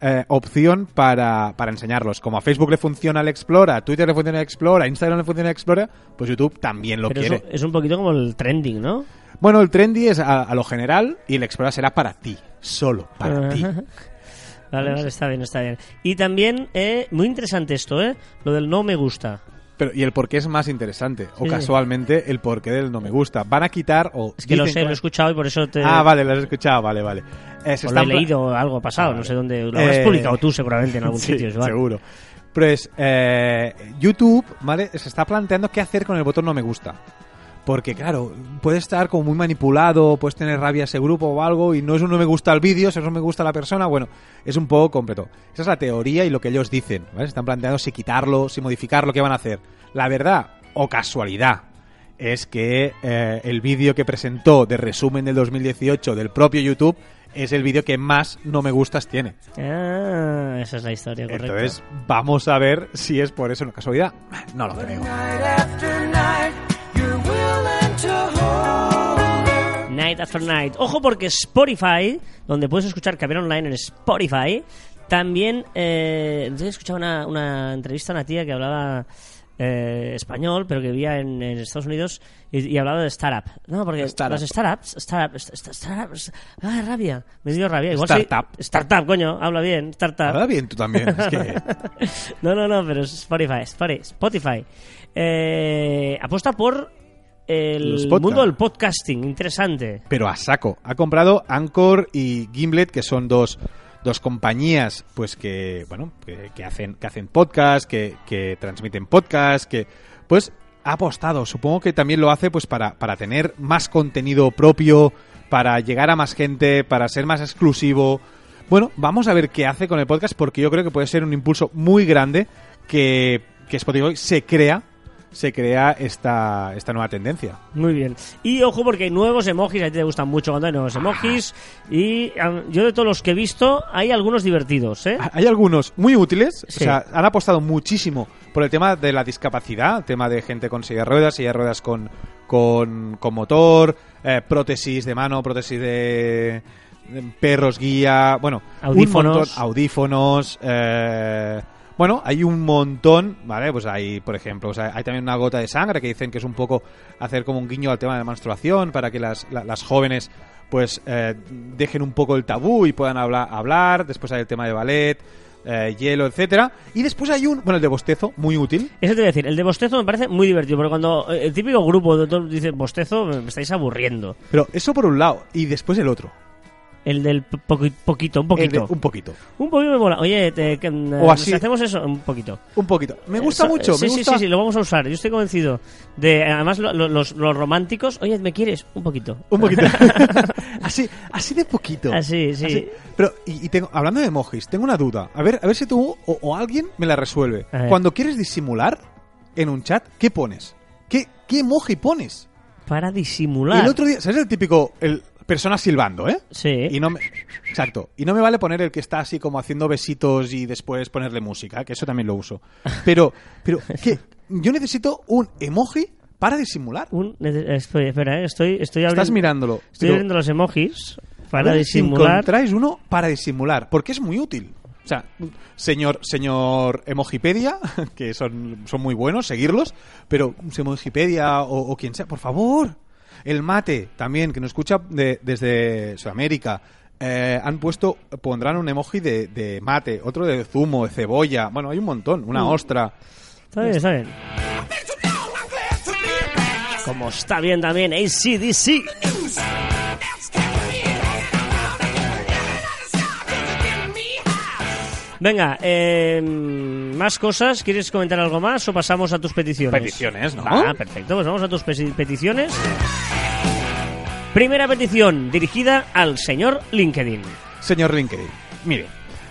[SPEAKER 2] eh, opción para, para enseñarlos. Como a Facebook le funciona el Explora, a Twitter le funciona el Explora, a Instagram le funciona el Explora, pues YouTube también lo
[SPEAKER 1] Pero
[SPEAKER 2] quiere.
[SPEAKER 1] es un poquito como el Trending, ¿no?
[SPEAKER 2] Bueno, el trendy es a, a lo general y el Explora será para ti, solo para ti.
[SPEAKER 1] Vale, vale, está bien, está bien. Y también, eh, muy interesante esto, ¿eh? Lo del no me gusta.
[SPEAKER 2] Pero, y el por qué es más interesante, o
[SPEAKER 1] Sí.
[SPEAKER 2] casualmente el porqué del no me gusta. Van a quitar o...
[SPEAKER 1] Es que lo sé, lo he escuchado y por eso te...
[SPEAKER 2] Ah, vale, lo has escuchado, vale, vale. Eh, se
[SPEAKER 1] o lo he
[SPEAKER 2] están
[SPEAKER 1] leído algo pasado,
[SPEAKER 2] Ah,
[SPEAKER 1] no
[SPEAKER 2] vale.
[SPEAKER 1] sé dónde. Lo habrás
[SPEAKER 2] Eh,
[SPEAKER 1] publicado tú seguramente en algún
[SPEAKER 2] Sí,
[SPEAKER 1] sitio, Joan.
[SPEAKER 2] seguro. Pues eh, YouTube, ¿vale? Se está planteando qué hacer con el botón no me gusta. Porque, claro, puede estar como muy manipulado, puedes tener rabia ese grupo o algo, y no es un no me gusta el vídeo, es un no me gusta la persona, bueno, es un poco completo. Esa es la teoría y lo que ellos dicen, ¿vale? Se están planteando si quitarlo, si modificarlo, qué van a hacer. La verdad, o casualidad, es que eh, el vídeo que presentó de resumen del 2018 del propio YouTube es el vídeo que más no me gustas tiene.
[SPEAKER 1] Ah, esa es la historia, correcto.
[SPEAKER 2] Entonces, vamos a ver si es por eso una casualidad. No lo creo.
[SPEAKER 1] Night After Night. Ojo porque Spotify, donde puedes escuchar Caber Online en Spotify, también... Eh, he escuchado una, una entrevista a una tía que hablaba eh, español, pero que vivía en, en Estados Unidos y, y hablaba de startup. No, porque
[SPEAKER 2] Startup.
[SPEAKER 1] las startups, startups, st- startups, ah, rabia, me dio rabia. Igual soy-
[SPEAKER 2] Startup.
[SPEAKER 1] startup, coño, habla bien, startup.
[SPEAKER 2] Habla bien tú también. Es que...
[SPEAKER 1] No, no, no, pero Spotify. Spotify. Eh, apuesta por el mundo del podcasting, interesante.
[SPEAKER 2] pero a saco. Ha comprado Anchor y Gimlet, que son dos, dos compañías pues que bueno que, que hacen que hacen podcast, que, que transmiten podcast, que pues ha apostado. Supongo que también lo hace pues para, para tener más contenido propio, para llegar a más gente, para ser más exclusivo. Bueno, vamos a ver qué hace con el podcast porque yo creo que puede ser un impulso muy grande que, que Spotify se crea se crea esta, esta nueva tendencia.
[SPEAKER 1] Muy bien. Y ojo porque hay nuevos emojis, a ti te gustan mucho cuando hay nuevos emojis. Y ah, yo de todos los que he visto, hay algunos divertidos, ¿eh?
[SPEAKER 2] Hay algunos muy útiles,
[SPEAKER 1] Sí.
[SPEAKER 2] o sea, han apostado muchísimo por el tema de la discapacidad, el tema de gente con silla de ruedas, silla de ruedas con, con, con motor, eh, prótesis de mano, prótesis de, de perros guía, bueno,
[SPEAKER 1] Audífonos.
[SPEAKER 2] un montón, audífonos, eh, bueno, hay un montón, ¿vale? Pues hay, por ejemplo, o sea, hay también una gota de sangre que dicen que es un poco hacer como un guiño al tema de la menstruación para que las, la- las jóvenes pues eh, dejen un poco el tabú y puedan hablar, hablar. Después hay el tema de ballet, eh, hielo, etcétera. Y después hay un, bueno, el de bostezo, muy útil.
[SPEAKER 1] Eso te voy a decir, el de bostezo me parece muy divertido, porque cuando eh, el típico grupo de todos dice bostezo, me estáis aburriendo.
[SPEAKER 2] Pero eso por un lado. Y después el otro.
[SPEAKER 1] El del po- poqui- poquito, un poquito.
[SPEAKER 2] de un poquito.
[SPEAKER 1] Un poquito me mola. Oye, te, que, eh,
[SPEAKER 2] O así.
[SPEAKER 1] si hacemos eso, un poquito.
[SPEAKER 2] Un poquito. Me gusta
[SPEAKER 1] Eso-
[SPEAKER 2] mucho.
[SPEAKER 1] Sí,
[SPEAKER 2] me
[SPEAKER 1] sí,
[SPEAKER 2] gusta.
[SPEAKER 1] sí, sí, lo vamos a usar. Yo estoy convencido. de Además, lo- lo- los, los románticos, oye, ¿me quieres? Un poquito.
[SPEAKER 2] Un poquito. así, así de poquito.
[SPEAKER 1] Así, sí.
[SPEAKER 2] Pero, y, y tengo, hablando de emojis, tengo una duda. A ver, a ver si tú o, o alguien me la resuelve. Cuando quieres disimular en un chat, ¿qué pones? ¿Qué, qué emoji pones?
[SPEAKER 1] Para
[SPEAKER 2] Y
[SPEAKER 1] disimular.
[SPEAKER 2] el otro día, ¿sabes el típico, el persona silbando, eh?
[SPEAKER 1] Sí.
[SPEAKER 2] Y no me, exacto. Y no me vale poner el que está así como haciendo besitos y después ponerle música, que eso también lo uso. Pero, pero, ¿qué? Yo necesito un emoji para disimular.
[SPEAKER 1] Un, nece- espera, eh, estoy, estoy abriendo,
[SPEAKER 2] Estás mirándolo.
[SPEAKER 1] Estoy
[SPEAKER 2] pero-
[SPEAKER 1] abriendo los emojis para disimular.
[SPEAKER 2] encontráis uno para disimular, porque es muy útil. O sea, señor, señor Emojipedia, que son, son muy buenos, seguirlos, pero Emojipedia o, o quien sea, por favor. El mate, también, que nos escucha de- desde Sudamérica. eh, han puesto, pondrán un emoji de, de mate, otro de zumo, de cebolla. Bueno, hay un montón, una
[SPEAKER 1] Mm.
[SPEAKER 2] ostra.
[SPEAKER 1] Está bien, está bien. Como está bien también ACDC. Venga, eh, más cosas. ¿Quieres comentar algo más o pasamos a tus peticiones?
[SPEAKER 2] Peticiones, ¿no?
[SPEAKER 1] Ah, perfecto. Pues vamos a tus peticiones. Primera petición dirigida al señor LinkedIn.
[SPEAKER 2] Señor LinkedIn, mire,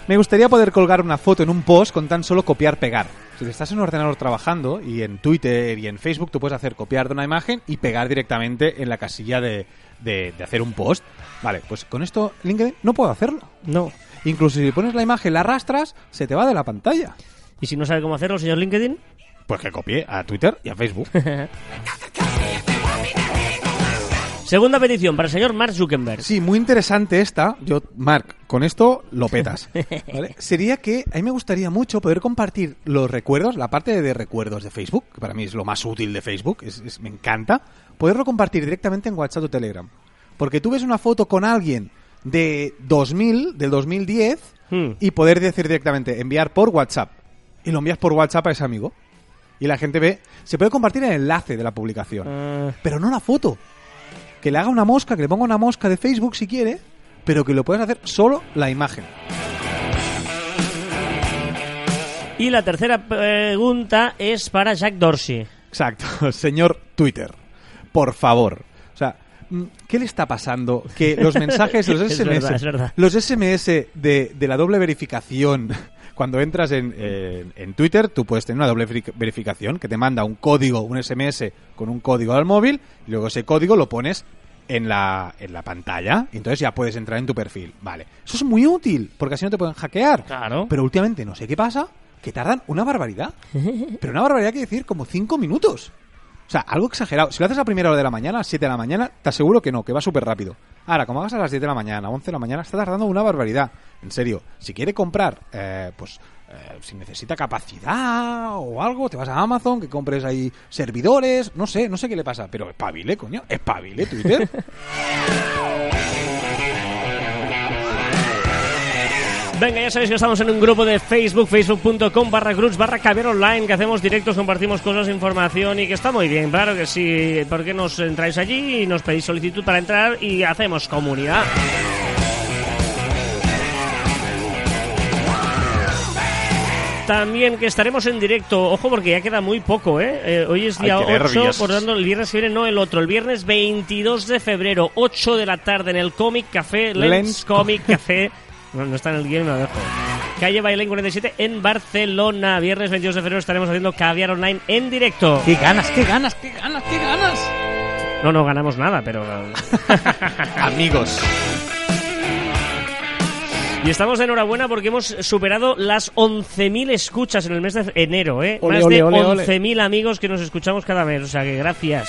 [SPEAKER 2] me gustaría poder colgar una foto en un post con tan solo copiar-pegar. Si estás en un ordenador trabajando y en Twitter y en Facebook tú puedes hacer copiar de una imagen y pegar directamente en la casilla de, de- de hacer un post. Vale, pues con esto LinkedIn no puedo hacerlo.
[SPEAKER 1] No.
[SPEAKER 2] Incluso si pones la imagen, la arrastras, se te va de la pantalla.
[SPEAKER 1] ¿Y si no sabe cómo hacerlo, señor LinkedIn?
[SPEAKER 2] Pues que copie a Twitter y a Facebook.
[SPEAKER 1] Segunda petición para el señor Mark Zuckerberg.
[SPEAKER 2] Sí, muy interesante esta. Yo, Mark, con esto lo petas. ¿vale? Sería que a mí me gustaría mucho poder compartir los recuerdos, la parte de recuerdos de Facebook, que para mí es lo más útil de Facebook, es, es- me encanta, poderlo compartir directamente en WhatsApp o Telegram. Porque tú ves una foto con alguien de 2000, del 2010,
[SPEAKER 1] Hmm.
[SPEAKER 2] y poder decir directamente, enviar por WhatsApp. Y lo envías por WhatsApp a ese amigo. Y la gente ve, se puede compartir el enlace de la publicación
[SPEAKER 1] Ah,
[SPEAKER 2] pero no la foto. Que le haga una mosca, que le ponga una mosca de Facebook si quiere, pero que lo puedas hacer solo la imagen.
[SPEAKER 1] y la tercera pregunta es para Jack Dorsey.
[SPEAKER 2] Exacto, señor Twitter, por favor. Mm, ¿qué le está pasando? Que los mensajes, los SMS,
[SPEAKER 1] verdad, es verdad.
[SPEAKER 2] los SMS de, de la doble verificación, cuando entras en, en- en Twitter, tú puedes tener una doble veri- verificación que te manda un código, un SMS con un código al móvil, y luego ese código lo pones en la, en la pantalla, y entonces ya puedes entrar en tu perfil. Vale, eso es muy útil, porque así no te pueden hackear.
[SPEAKER 1] Claro.
[SPEAKER 2] Pero últimamente no sé qué pasa, que tardan una barbaridad. Pero una barbaridad que decir como cinco minutos. O sea, algo exagerado. Si lo haces a primera hora de la mañana, a las 7 de la mañana, te aseguro que no, que va súper rápido. Ahora, como hagas a las 10 de la mañana, 11 de la mañana, está tardando una barbaridad. En serio, si quiere comprar, eh, pues, eh, si necesita capacidad o algo, te vas a Amazon, que compres ahí servidores, no sé, no sé qué le pasa, pero espabile, coño, espabile Twitter.
[SPEAKER 1] Venga, ya sabéis que estamos en un grupo de Facebook, facebook.com barra groups barra caviar online, que hacemos directos, compartimos cosas, información y que está muy bien, claro que sí. ¿Por qué nos entráis allí y nos pedís solicitud para entrar y hacemos comunidad? También que estaremos en directo, ojo porque ya queda muy poco, ¿eh? Eh, hoy es día
[SPEAKER 2] Ay, qué
[SPEAKER 1] 8,
[SPEAKER 2] nervios.
[SPEAKER 1] por tanto el viernes que viene no el otro, el viernes 22 de febrero, 8 de la tarde en el Comic Café, Lens,
[SPEAKER 2] Lens
[SPEAKER 1] Comic Café, no, no está en el guion, me lo dejo. Calle Bailén 47 en Barcelona, viernes 22 de febrero estaremos haciendo Caviar Online en directo.
[SPEAKER 2] ¡Qué ganas, qué ganas, qué ganas, qué ganas!
[SPEAKER 1] No, no ganamos nada, pero...
[SPEAKER 2] Amigos.
[SPEAKER 1] Y estamos de enhorabuena porque hemos superado las 11.000 escuchas en el mes de enero, ¿eh?
[SPEAKER 2] Ole,
[SPEAKER 1] Más
[SPEAKER 2] ole,
[SPEAKER 1] de
[SPEAKER 2] ole, ole.
[SPEAKER 1] 11.000 amigos que nos escuchamos cada mes, o sea que gracias.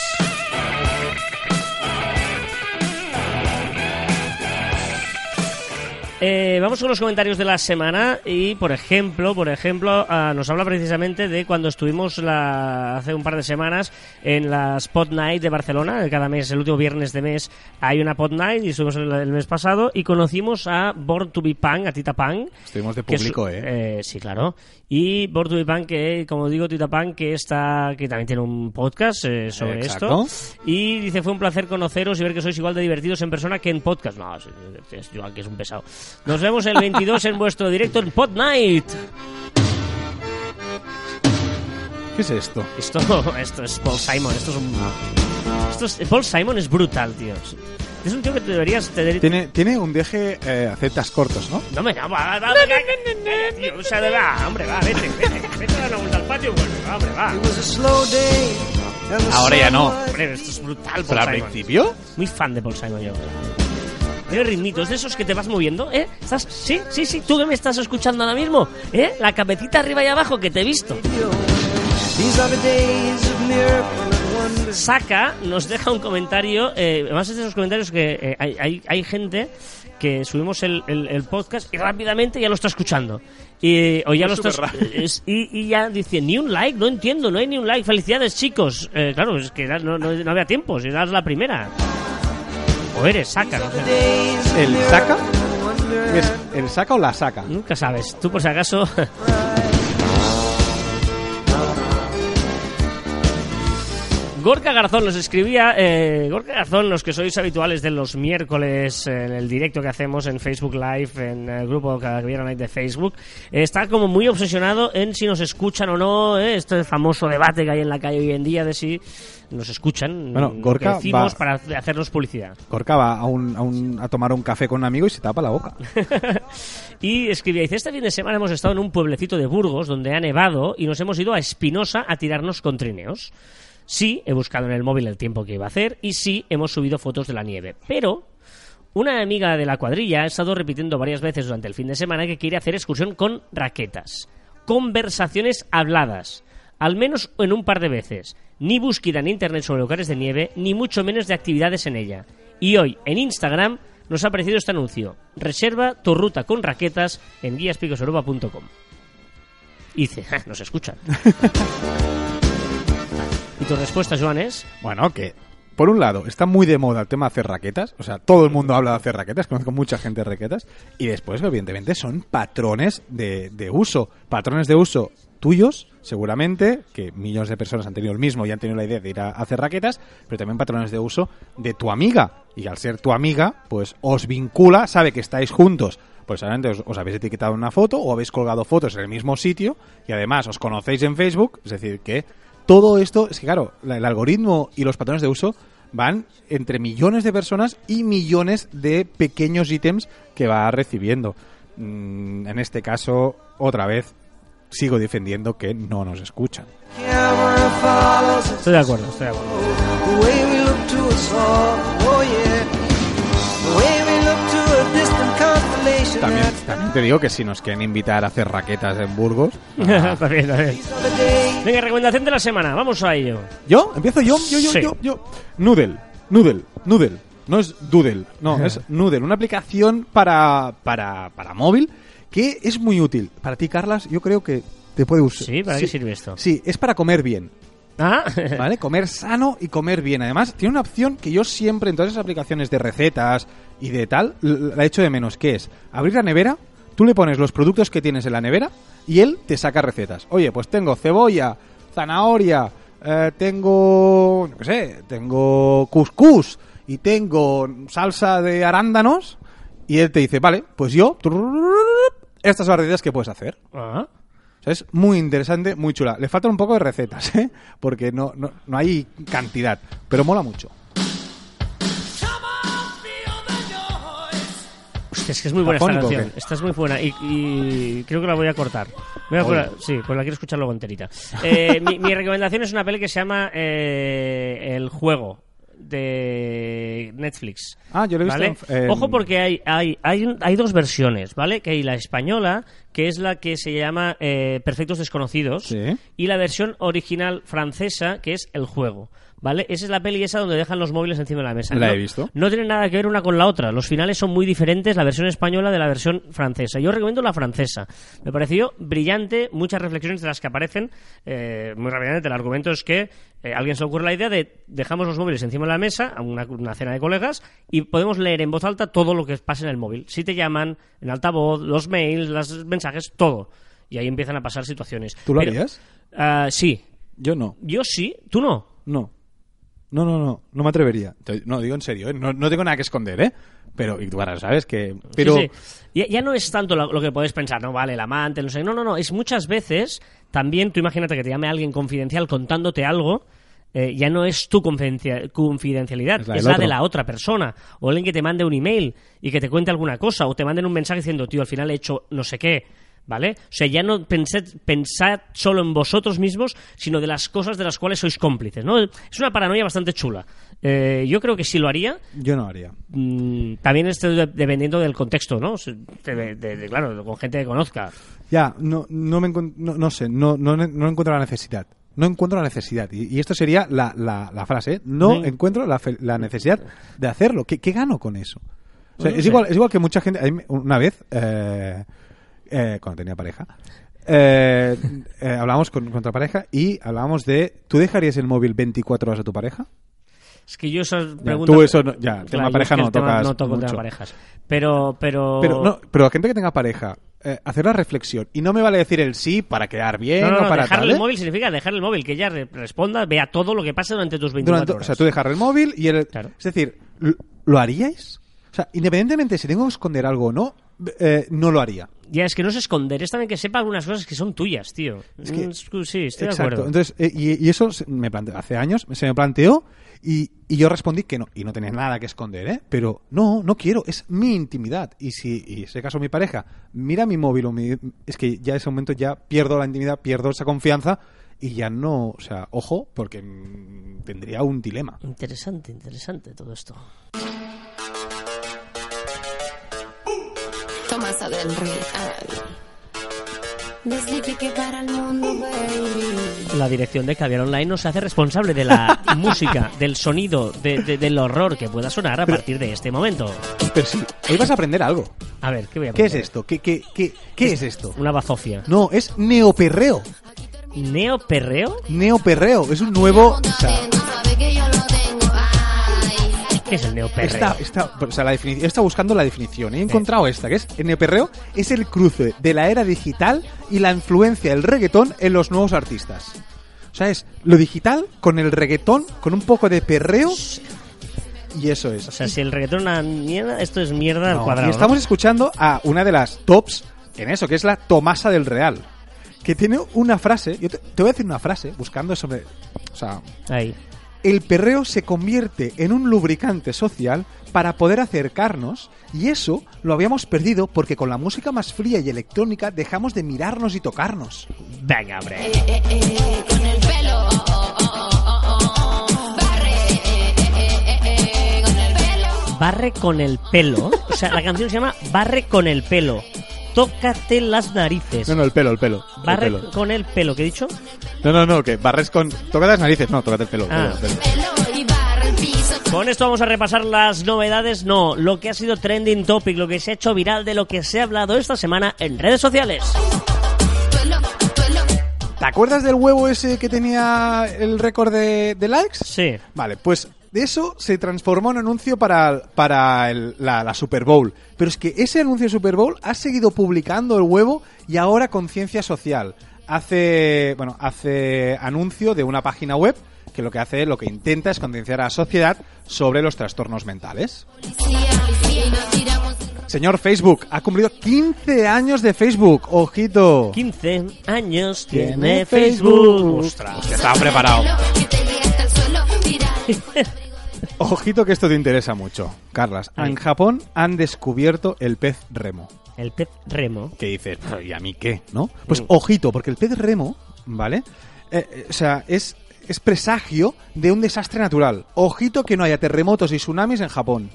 [SPEAKER 1] Eh, vamos con los comentarios de la semana y, por ejemplo, por ejemplo, ah, nos habla precisamente de cuando estuvimos la, hace un par de semanas en la Spot Night de Barcelona. Cada mes, el último viernes de mes, hay una Spot Night y estuvimos el, el mes pasado y conocimos a Born to be Punk, a Tita Punk.
[SPEAKER 2] Estuvimos de
[SPEAKER 1] es-
[SPEAKER 2] público, ¿eh?
[SPEAKER 1] Sí, claro. Y be Punk, que, como digo, Tita Punk, que, está, que también tiene un podcast eh, sobre
[SPEAKER 2] Exacto.
[SPEAKER 1] esto. Y dice, fue un placer conoceros y ver que sois igual de divertidos en persona que en podcast. No, es, es Joan, que es un pesado. Nos vemos el 22 en vuestro directo en Pod Night.
[SPEAKER 2] ¿Qué es esto?
[SPEAKER 1] Esto, esto es Paul Simon. Esto es un... Esto es- Paul Simon es brutal, tío. Es un tío que te deberías... Te deberías-
[SPEAKER 2] Tiene, tiene un deje eh, aceptas cortos, ¿no?
[SPEAKER 1] No me llamo, va, va, va, tío, o sea, de va, hombre, va, vete, vete, vete a dar una vuelta al patio, pues, va, hombre, va.
[SPEAKER 3] It was a slow day. and the
[SPEAKER 2] Ahora ya no.
[SPEAKER 1] Hombre, esto es brutal, Paul
[SPEAKER 2] Pero al principio,
[SPEAKER 1] Muy fan de Paul Simon yo. Tiene ritmitos de esos que te vas moviendo, ¿eh? ¿Estás? Sí, sí, sí, tú que me estás escuchando ahora mismo, ¿eh? La cabecita arriba y abajo que te he visto.
[SPEAKER 3] These are the days of miracle
[SPEAKER 1] Saka nos deja un comentario, eh, además es de esos comentarios que eh, hay, hay, hay gente que subimos el, el- el podcast y rápidamente ya lo está escuchando. Y, o ya lo
[SPEAKER 2] Es
[SPEAKER 1] está,
[SPEAKER 2] superrápido.
[SPEAKER 1] es- y, y ya dice, ni un like, no entiendo, no hay ni un like, felicidades chicos. Eh, claro, es que no, no, no había tiempo, si eras la primera. O eres no sé.
[SPEAKER 3] Of
[SPEAKER 2] ¿el saca?
[SPEAKER 3] and wonder.
[SPEAKER 2] ¿Es ¿El saca o la saca?
[SPEAKER 1] Nunca sabes, tú por si acaso... Gorka Garzón nos escribía, eh, Gorka Garzón, los que sois habituales de los miércoles eh, en el directo que hacemos en Facebook Live, en el grupo Caviar Night de Facebook, eh, está como muy obsesionado en si nos escuchan o no, eh, este famoso debate que hay en la calle hoy en día de si nos escuchan,
[SPEAKER 2] Bueno,
[SPEAKER 1] lo que
[SPEAKER 2] Gorka
[SPEAKER 1] decimos
[SPEAKER 2] va-
[SPEAKER 1] para hacernos publicidad.
[SPEAKER 2] Gorka va a, un, a, un- a tomar un café con un amigo y se tapa la boca.
[SPEAKER 1] Y escribía, dice, este fin de semana hemos estado en un pueblecito de Burgos donde ha nevado y nos hemos ido a Espinosa a tirarnos con trineos. Sí, he buscado en el móvil el tiempo que iba a hacer y sí, hemos subido fotos de la nieve. Pero una amiga de la cuadrilla ha estado repitiendo varias veces durante el fin de semana que quiere hacer excursión con raquetas. Conversaciones habladas. Al menos en un par de veces. Ni búsqueda en internet sobre lugares de nieve, ni mucho menos de actividades en ella. Y hoy, en Instagram, nos ha aparecido este anuncio. Reserva tu ruta con raquetas en guiaspicoseuropa.com. Y dice, "Ja, nos escuchan. ¿Y tu respuesta, Joan, es?
[SPEAKER 2] Bueno, que por un lado está muy de moda el tema de hacer raquetas, o sea, todo el mundo habla de hacer raquetas, conozco mucha gente de raquetas, y después, evidentemente, son patrones de, de uso, patrones de uso tuyos, seguramente, que millones de personas han tenido el mismo y han tenido la idea de ir a hacer raquetas, pero también patrones de uso de tu amiga, y al ser tu amiga, pues os vincula, sabe que estáis juntos, pues solamente os, os habéis etiquetado una foto o habéis colgado fotos en el mismo sitio y además os conocéis en Facebook, es decir, que todo esto, es que claro, la- el algoritmo y los patrones de uso van entre millones de personas y millones de pequeños ítems que va recibiendo. Mm, en este caso, otra vez, sigo defendiendo que no nos escuchan.
[SPEAKER 1] Estoy de acuerdo, estoy de acuerdo.
[SPEAKER 2] También, también te digo que si nos quieren invitar a hacer raquetas en Burgos...
[SPEAKER 1] Está bien, está bien.
[SPEAKER 3] These are the days.
[SPEAKER 1] Venga, recomendación de la semana, vamos a ello.
[SPEAKER 2] ¿Yo? ¿Empiezo yo? Yo, yo,
[SPEAKER 1] Sí.
[SPEAKER 2] yo, yo. Noodle, Noodle, Noodle. No es Doodle, no, es Noodle. Una aplicación para, para, para móvil que es muy útil. Para ti, Carlas, yo creo que te puede usar.
[SPEAKER 1] ¿Sí? ¿Para qué sirve esto?
[SPEAKER 2] Sí, es para comer bien.
[SPEAKER 1] Ah,
[SPEAKER 2] ¿Vale? Comer sano y comer bien. Además, tiene una opción que yo siempre en todas esas aplicaciones de recetas y de tal, la echo de menos, que es abrir la nevera, tú le pones los productos que tienes en la nevera y él te saca recetas. Oye, pues tengo cebolla, zanahoria, eh, tengo, no sé, tengo cuscús y tengo salsa de arándanos y él te dice, vale, pues yo, estas son las recetas que puedes hacer. O sea, es muy interesante, muy chula. Le faltan un poco de recetas, ¿eh? Porque no, no, no hay cantidad, pero mola mucho.
[SPEAKER 1] Hostia, es que es muy buena esta
[SPEAKER 2] ¿Afónico o
[SPEAKER 1] canción.
[SPEAKER 2] qué?
[SPEAKER 1] Esta es muy buena y, y creo que la voy a cortar. Voy a
[SPEAKER 2] Oye.
[SPEAKER 1] cortar- sí, pues la quiero escuchar luego enterita. Eh, mi, mi recomendación es una peli que se llama eh, El Juego de Netflix.
[SPEAKER 2] Ah, yo lo he visto
[SPEAKER 1] ¿Vale?
[SPEAKER 2] en- en-
[SPEAKER 1] Ojo porque hay, hay, hay, un- hay dos versiones, ¿vale? Que hay la española, que es la que se llama eh, Perfectos Desconocidos,
[SPEAKER 2] Sí.
[SPEAKER 1] y la versión original francesa, que es El Juego. ¿Vale? Esa es la peli esa donde dejan los móviles encima de la mesa.
[SPEAKER 2] La
[SPEAKER 1] No-
[SPEAKER 2] he visto.
[SPEAKER 1] no tiene nada que ver una con la otra. Los finales son muy diferentes, la versión española de la versión francesa. Yo recomiendo la francesa. Me pareció brillante, muchas reflexiones de las que aparecen. eh, muy rápidamente, el argumento es que eh, alguien se le ocurre la idea de dejamos los móviles encima de la mesa, a una, una cena de colegas, y podemos leer en voz alta todo lo que pasa en el móvil. Si te llaman, en altavoz, los mails, los mensajes, todo. Y ahí empiezan a pasar situaciones.
[SPEAKER 2] ¿Tú lo
[SPEAKER 1] Pero-
[SPEAKER 2] harías?
[SPEAKER 1] Ah, sí.
[SPEAKER 2] Yo no.
[SPEAKER 1] Yo sí. ¿Tú no?
[SPEAKER 2] No. No, no, no. No me atrevería. No, digo en serio, ¿eh? No, no tengo nada que esconder, ¿eh? Pero, y tú ahora sabes que... Pero...
[SPEAKER 1] Sí, sí. Ya, ya no es tanto lo, lo que puedes pensar, no vale, el amante, no sé. No, no, no. Es muchas veces también, tú imagínate que te llame alguien confidencial contándote algo. Eh, ya no es tu confidencia- confidencialidad,
[SPEAKER 2] Es
[SPEAKER 1] es
[SPEAKER 2] la
[SPEAKER 1] de la otra persona. O alguien que te mande un email y que te cuente alguna cosa, o te manden un mensaje diciendo, tío, al final he hecho no sé qué. ¿Vale? O sea, ya no pensad, pensad solo en vosotros mismos, sino de las cosas de las cuales sois cómplices, ¿no? Es una paranoia bastante chula. Eh, yo creo que sí lo haría,
[SPEAKER 2] Yo no haría.
[SPEAKER 1] Mm, también esto de- dependiendo del contexto, ¿no? De- de- claro, con gente que conozca.
[SPEAKER 2] Ya, no, no, me no, no sé, no, no, no encuentro la necesidad. No encuentro la necesidad. Y, y esto sería la, la, la frase. ¿eh? No
[SPEAKER 1] Sí.
[SPEAKER 2] encuentro la, fe- la necesidad de hacerlo. ¿Qué, qué gano con eso? O sea,
[SPEAKER 1] No
[SPEAKER 2] es,
[SPEAKER 1] sé.
[SPEAKER 2] igual, es igual que mucha gente... Una vez, eh, eh, cuando tenía pareja, eh, eh, hablábamos con, con otra pareja y hablábamos de... ¿Tú dejarías el móvil 24 horas a tu pareja?
[SPEAKER 1] Es que yo esas preguntas...
[SPEAKER 2] tú eso no- ya, el tema
[SPEAKER 1] es
[SPEAKER 2] pareja
[SPEAKER 1] que
[SPEAKER 2] no
[SPEAKER 1] el tema
[SPEAKER 2] tocas
[SPEAKER 1] No toco
[SPEAKER 2] mucho.
[SPEAKER 1] parejas. Pero, pero...
[SPEAKER 2] Pero, no, pero la gente que tenga pareja, eh, hacer la reflexión. Y no me vale decir el sí para quedar bien
[SPEAKER 1] No, no,
[SPEAKER 2] o para
[SPEAKER 1] dejarle
[SPEAKER 2] tal.
[SPEAKER 1] el
[SPEAKER 2] ¿eh?
[SPEAKER 1] móvil significa dejar el móvil, que ella re- responda, vea todo lo que pasa durante tus 24
[SPEAKER 2] Durante-
[SPEAKER 1] horas.
[SPEAKER 2] o sea, tú dejar el móvil y el...
[SPEAKER 1] Claro.
[SPEAKER 2] Es decir, ¿lo, lo haríais? O sea, independientemente si tengo que esconder algo o no, eh, no lo haría.
[SPEAKER 1] Ya, es que no es esconder, es también que sepa algunas cosas que son tuyas, tío.
[SPEAKER 2] Es que-
[SPEAKER 1] Mm, sí, estoy de acuerdo.
[SPEAKER 2] Entonces, eh, y, y eso se- me planteó, hace años se me planteó y, y yo respondí que no. Y no tenía nada que esconder, ¿eh? Pero no, no quiero, es mi intimidad. Y si, y en ese caso mi pareja mira mi móvil o mi... Es que ya en ese momento ya pierdo la intimidad, pierdo esa confianza y ya no... O sea, ojo, porque mm, tendría un dilema.
[SPEAKER 1] Interesante, interesante todo esto.
[SPEAKER 4] Tomasa del Real. Desde que para el mundo, baby.
[SPEAKER 1] La dirección de Caviar Online nos hace responsable de la música, del sonido, de- de- del horror que pueda sonar a partir de este momento.
[SPEAKER 2] Pero sí, hoy vas a aprender algo.
[SPEAKER 1] A ver, ¿qué voy a
[SPEAKER 2] ¿Qué es
[SPEAKER 1] aprender?
[SPEAKER 2] esto? ¿Qué, qué, qué, qué es esto?
[SPEAKER 1] Una bazofia.
[SPEAKER 2] No, es neoperreo.
[SPEAKER 1] ¿Neoperreo?
[SPEAKER 2] Neoperreo. Es un nuevo... o sea,
[SPEAKER 1] ¿Qué es el neoperreo?
[SPEAKER 2] Está, está, o sea, la definición, está buscando la definición. y He encontrado esta, que es el neoperreo es el cruce de la era digital y la influencia del reggaetón en los nuevos artistas. O sea, es lo digital con el reggaetón, con un poco de perreo y eso es.
[SPEAKER 1] O sea, si el reggaetón es una mierda, esto es mierda al cuadrado.
[SPEAKER 2] y estamos
[SPEAKER 1] ¿no?
[SPEAKER 2] escuchando a una de las tops en eso, que es la Tomasa del Real. Que tiene una frase, yo te, te voy a decir una frase, buscando sobre... O sea,
[SPEAKER 1] Ahí.
[SPEAKER 2] El perreo se convierte en un lubricante social para poder acercarnos y eso lo habíamos perdido porque con la música más fría y electrónica dejamos de mirarnos y tocarnos.
[SPEAKER 1] Venga, hombre.
[SPEAKER 4] Eh, eh, eh, con el pelo. Barre. con el pelo.
[SPEAKER 1] Barre con el pelo. O sea, la canción se llama Barre con el pelo. Tócate las narices.
[SPEAKER 2] No, no, el pelo, el pelo. el
[SPEAKER 1] Barre
[SPEAKER 2] pelo.
[SPEAKER 1] con el pelo, ¿qué he dicho?
[SPEAKER 2] No, no, no, que barres con... Tócate las narices, no, tócate el pelo. el
[SPEAKER 1] Ah.
[SPEAKER 2] pelo, el pelo.
[SPEAKER 1] Con esto vamos a repasar las novedades, no, lo que ha sido trending topic, lo que se ha hecho viral de lo que se ha hablado esta semana en redes sociales.
[SPEAKER 2] ¿Te acuerdas del huevo ese que tenía el récord de, de likes?
[SPEAKER 1] Sí.
[SPEAKER 2] Vale, pues de eso se transformó en anuncio para, para el- la, la Super Bowl. Pero es que ese anuncio de Super Bowl ha seguido publicando el huevo y ahora Conciencia Social. Hace, bueno, hace anuncio de una página web que lo que hace, lo que intenta es concienciar a la sociedad sobre los trastornos mentales. Señor Facebook, ha cumplido 15 años de Facebook. Ojito.
[SPEAKER 1] 15 años tiene. Facebook. Ostras.
[SPEAKER 2] Que estaba preparado. Ojito que esto te interesa mucho, Carlas. En Japón han descubierto el pez remo.
[SPEAKER 1] El pez remo.
[SPEAKER 2] Que dices, "Pero, ¿y a mí qué? ¿No? Pues
[SPEAKER 1] Mm.
[SPEAKER 2] ojito, porque el pez remo, ¿vale? Eh, eh, o sea, es, es presagio de un desastre natural. Ojito que no haya terremotos y tsunamis en Japón.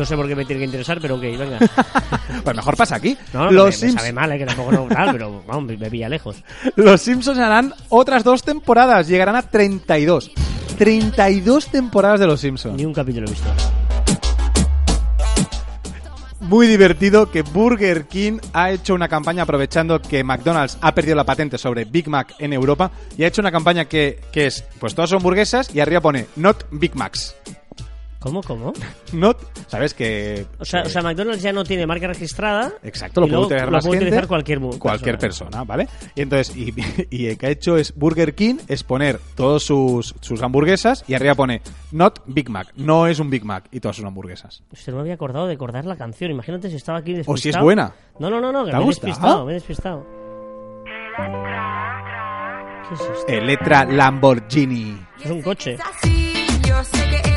[SPEAKER 1] No sé por qué me tiene que interesar, pero ok, venga.
[SPEAKER 2] Pues mejor pasa aquí.
[SPEAKER 1] No, no,
[SPEAKER 2] los,
[SPEAKER 1] me, me
[SPEAKER 2] Sims-
[SPEAKER 1] sabe mal, eh, que tampoco no tal, pero vamos, me, me pilla lejos.
[SPEAKER 2] los Simpsons harán otras dos temporadas. Llegarán a 32. 32 temporadas de los Simpsons.
[SPEAKER 1] Ni un capítulo he visto.
[SPEAKER 2] muy divertido que Burger King ha hecho una campaña aprovechando que McDonald's ha perdido la patente sobre Big Mac en Europa y ha hecho una campaña que, que es, pues todas son hamburguesas y arriba pone Not Big Macs.
[SPEAKER 1] ¿Cómo, cómo?
[SPEAKER 2] Not, ¿sabes que
[SPEAKER 1] O sea, o sea, McDonald's ya no tiene marca registrada.
[SPEAKER 2] Exacto, lo puede utilizar
[SPEAKER 1] lo
[SPEAKER 2] más
[SPEAKER 1] puede
[SPEAKER 2] gente,
[SPEAKER 1] utilizar cualquier,
[SPEAKER 2] cualquier persona, ¿vale? Y entonces, y, y el que ha hecho es Burger King, es poner todos sus, sus hamburguesas y arriba pone Not Big Mac, no es un Big Mac y todas sus hamburguesas.
[SPEAKER 1] Usted no me había acordado de acordar la canción. Imagínate si estaba aquí despistado.
[SPEAKER 2] O si es buena.
[SPEAKER 1] No, no, no, no, que
[SPEAKER 2] ¿Te ha
[SPEAKER 1] me he despistado, me he despistado. ¿Qué es esto?
[SPEAKER 2] Electra Lamborghini.
[SPEAKER 1] Es un coche.
[SPEAKER 5] Así, yo sé que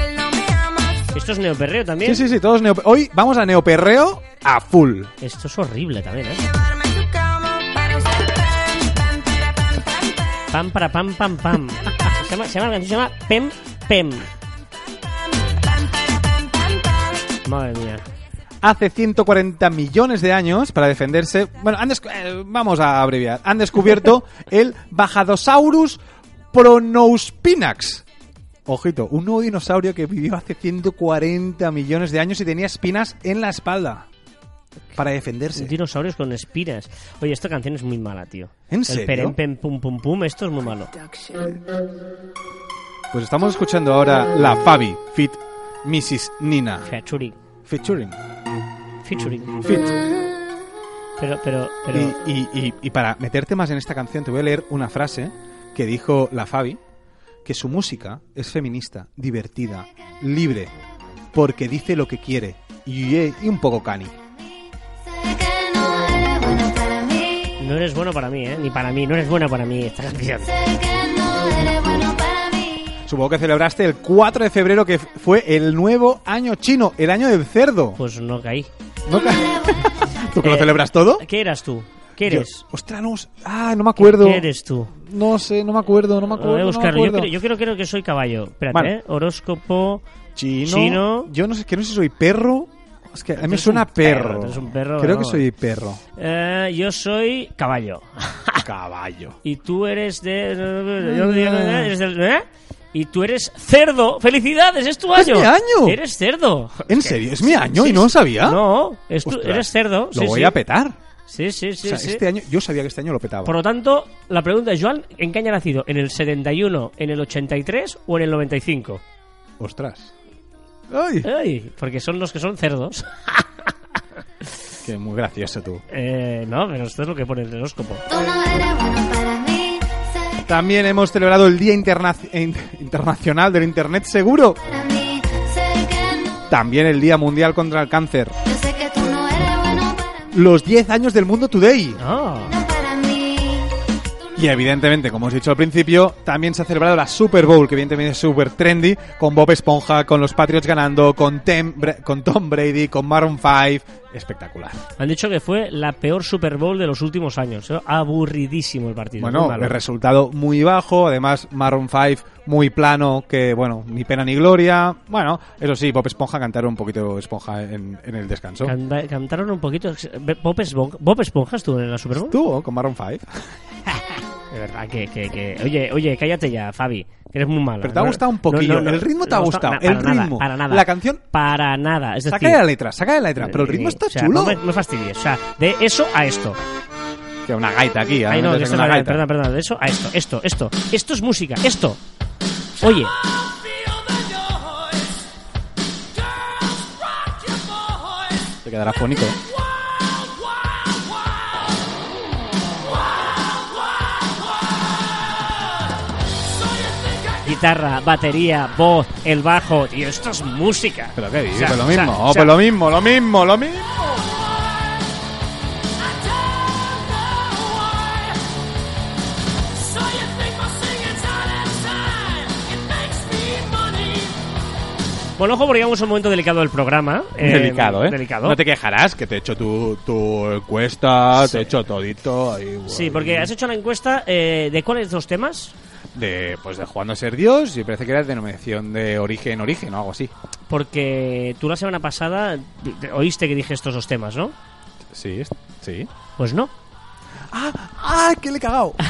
[SPEAKER 1] Esto es neoperreo también.
[SPEAKER 2] Sí, sí, sí, todos neo... Hoy vamos a neoperreo a full.
[SPEAKER 1] Esto es horrible también, ¿eh?
[SPEAKER 5] Pam, para, pam, pam, pam.
[SPEAKER 1] Se llama, se llama, la canción se llama Pem, Pem. Madre mía.
[SPEAKER 2] Hace 140 millones de años para defenderse. Bueno, han eh, vamos a abreviar. Han descubierto el Bajadosaurus pronouspinax. Ojito, un nuevo dinosaurio que vivió hace 140 millones de años y tenía espinas en la espalda. Para defenderse.
[SPEAKER 1] Dinosaurios con espinas. Oye, esta canción es muy mala, tío.
[SPEAKER 2] ¿En
[SPEAKER 1] El
[SPEAKER 2] serio?
[SPEAKER 1] perem, pem, pum, pum, pum, esto es muy malo.
[SPEAKER 2] Pues estamos escuchando ahora la Fabi, Fit Mrs. Nina.
[SPEAKER 1] Featuring.
[SPEAKER 2] Featuring.
[SPEAKER 1] Featuring.
[SPEAKER 2] Fit.
[SPEAKER 1] Pero, pero, pero...
[SPEAKER 2] Y, y- y- y para meterte más en esta canción, te voy a leer una frase que dijo la Fabi, que su música es feminista, divertida, libre, porque dice lo que quiere y, un poco cani.
[SPEAKER 1] No eres bueno para mí, ¿eh? Ni para mí. No eres buena para mí esta canción.
[SPEAKER 2] Supongo que celebraste el 4 de febrero, que fue el nuevo año chino, el año del cerdo.
[SPEAKER 1] Pues no caí.
[SPEAKER 2] ¿No ¿Tú que lo
[SPEAKER 1] Eh,
[SPEAKER 2] celebras todo?
[SPEAKER 1] ¿Qué eras tú? ¿Qué eres?
[SPEAKER 2] Yo- ostras, no, ah, no me acuerdo.
[SPEAKER 1] ¿Qué eres tú?
[SPEAKER 2] No sé, no me acuerdo, no me acuerdo.
[SPEAKER 1] voy a
[SPEAKER 2] no me
[SPEAKER 1] buscarlo. yo,
[SPEAKER 2] acuerdo.
[SPEAKER 1] creo, yo creo, creo que soy caballo. Espérate,
[SPEAKER 2] Vale.
[SPEAKER 1] ¿eh? Horóscopo...
[SPEAKER 2] Chino,
[SPEAKER 1] Chino.
[SPEAKER 2] Yo no sé, que no sé si soy perro. Es que a mí me suena
[SPEAKER 1] perro,
[SPEAKER 2] perro.
[SPEAKER 1] un perro,
[SPEAKER 2] Creo que
[SPEAKER 1] vamos.
[SPEAKER 2] soy perro.
[SPEAKER 1] Eh, yo soy caballo.
[SPEAKER 2] Caballo.
[SPEAKER 1] Y tú eres de... yo digo, eres del- ¿eh? Y tú eres cerdo. ¡Felicidades! ¡Es tu
[SPEAKER 2] ¡Es
[SPEAKER 1] año!
[SPEAKER 2] mi año!
[SPEAKER 1] Eres cerdo.
[SPEAKER 2] ¿En serio? ¿Es mi año
[SPEAKER 1] Sí,
[SPEAKER 2] y no lo sabía?
[SPEAKER 1] No, es tu-
[SPEAKER 2] Ostras,
[SPEAKER 1] eres cerdo.
[SPEAKER 2] Lo
[SPEAKER 1] sí,
[SPEAKER 2] voy
[SPEAKER 1] sí.
[SPEAKER 2] a petar.
[SPEAKER 1] Sí, sí, sí.
[SPEAKER 2] o sea,
[SPEAKER 1] sí.
[SPEAKER 2] este año, yo sabía que este año lo petaba.
[SPEAKER 1] Por lo tanto, la pregunta es, Joan, ¿en qué año ha nacido? ¿En el 71, en el 83 o en el 95?
[SPEAKER 2] Ostras. Ay,
[SPEAKER 1] Ay, porque son los que son cerdos.
[SPEAKER 2] qué muy gracioso tú.
[SPEAKER 1] Eh, no, pero esto es lo que pone el horóscopo.
[SPEAKER 2] También hemos celebrado el Día Interna- in- Internacional del Internet Seguro. También el Día Mundial contra el Cáncer. Los 10 años del Mundo Today.
[SPEAKER 1] Ah,
[SPEAKER 2] Y evidentemente, como os he dicho al principio, también se ha celebrado la Super Bowl, que evidentemente es súper trendy, con Bob Esponja, con los Patriots ganando, con, Tem- con Tom Brady, con Maroon 5. Espectacular.
[SPEAKER 1] han dicho que fue la peor Super Bowl de los últimos años. ¿eh? Aburridísimo el partido.
[SPEAKER 2] Bueno, el resultado muy bajo, además Maroon 5 muy plano, que bueno, ni pena ni gloria. Bueno, eso sí, Bob Esponja cantaron un poquito Esponja en, en el descanso.
[SPEAKER 1] Canta- cantaron un poquito. Bob Esponja, Bob Esponja estuvo en la Super Bowl.
[SPEAKER 2] Estuvo con Maroon 5.
[SPEAKER 1] De verdad, que, que, que- Oye, oye, cállate ya, Fabi. Que eres muy malo.
[SPEAKER 2] Pero te ha gustado un poquillo. El ritmo te ha gustado.
[SPEAKER 1] para
[SPEAKER 2] El
[SPEAKER 1] nada,
[SPEAKER 2] ritmo.
[SPEAKER 1] Para nada.
[SPEAKER 2] La canción-
[SPEAKER 1] Para nada. Es
[SPEAKER 2] Saca
[SPEAKER 1] decir,
[SPEAKER 2] de la letra, saca la letra. Pero el ritmo
[SPEAKER 1] eh,
[SPEAKER 2] está
[SPEAKER 1] o sea,
[SPEAKER 2] chulo.
[SPEAKER 1] No me, me fastidies. O sea, de eso a esto.
[SPEAKER 2] Que una gaita aquí.
[SPEAKER 1] Ay, no, esto
[SPEAKER 2] una gaita.
[SPEAKER 1] perdón, perdón. De eso a esto, esto, esto. Esto es música. Esto. Oye.
[SPEAKER 2] Te quedará fónico.
[SPEAKER 1] Guitarra, batería, voz, el bajo. Tío, esto es música.
[SPEAKER 2] Pero qué dices,
[SPEAKER 1] O sea,
[SPEAKER 2] lo
[SPEAKER 1] o sea,
[SPEAKER 2] mismo.
[SPEAKER 1] o
[SPEAKER 2] Oh,
[SPEAKER 1] sea,
[SPEAKER 2] pues lo mismo, lo mismo, lo mismo.
[SPEAKER 1] Bueno, ojo, porque llegamos a un momento delicado del programa. eh,
[SPEAKER 2] delicado, ¿eh?
[SPEAKER 1] Delicado.
[SPEAKER 2] No te quejarás, que te he hecho tu, tu encuesta, te he hecho todito. ahí,
[SPEAKER 1] Sí, porque has hecho la encuesta eh, de cuáles dos temas.
[SPEAKER 2] De, pues de jugando a ser Dios y parece que era denominación de origen, origen o algo así.
[SPEAKER 1] Porque tú la semana pasada te- oíste que dije estos dos temas, ¿no?
[SPEAKER 2] Sí, sí.
[SPEAKER 1] Pues no.
[SPEAKER 2] ¡Ah, que le he cagado!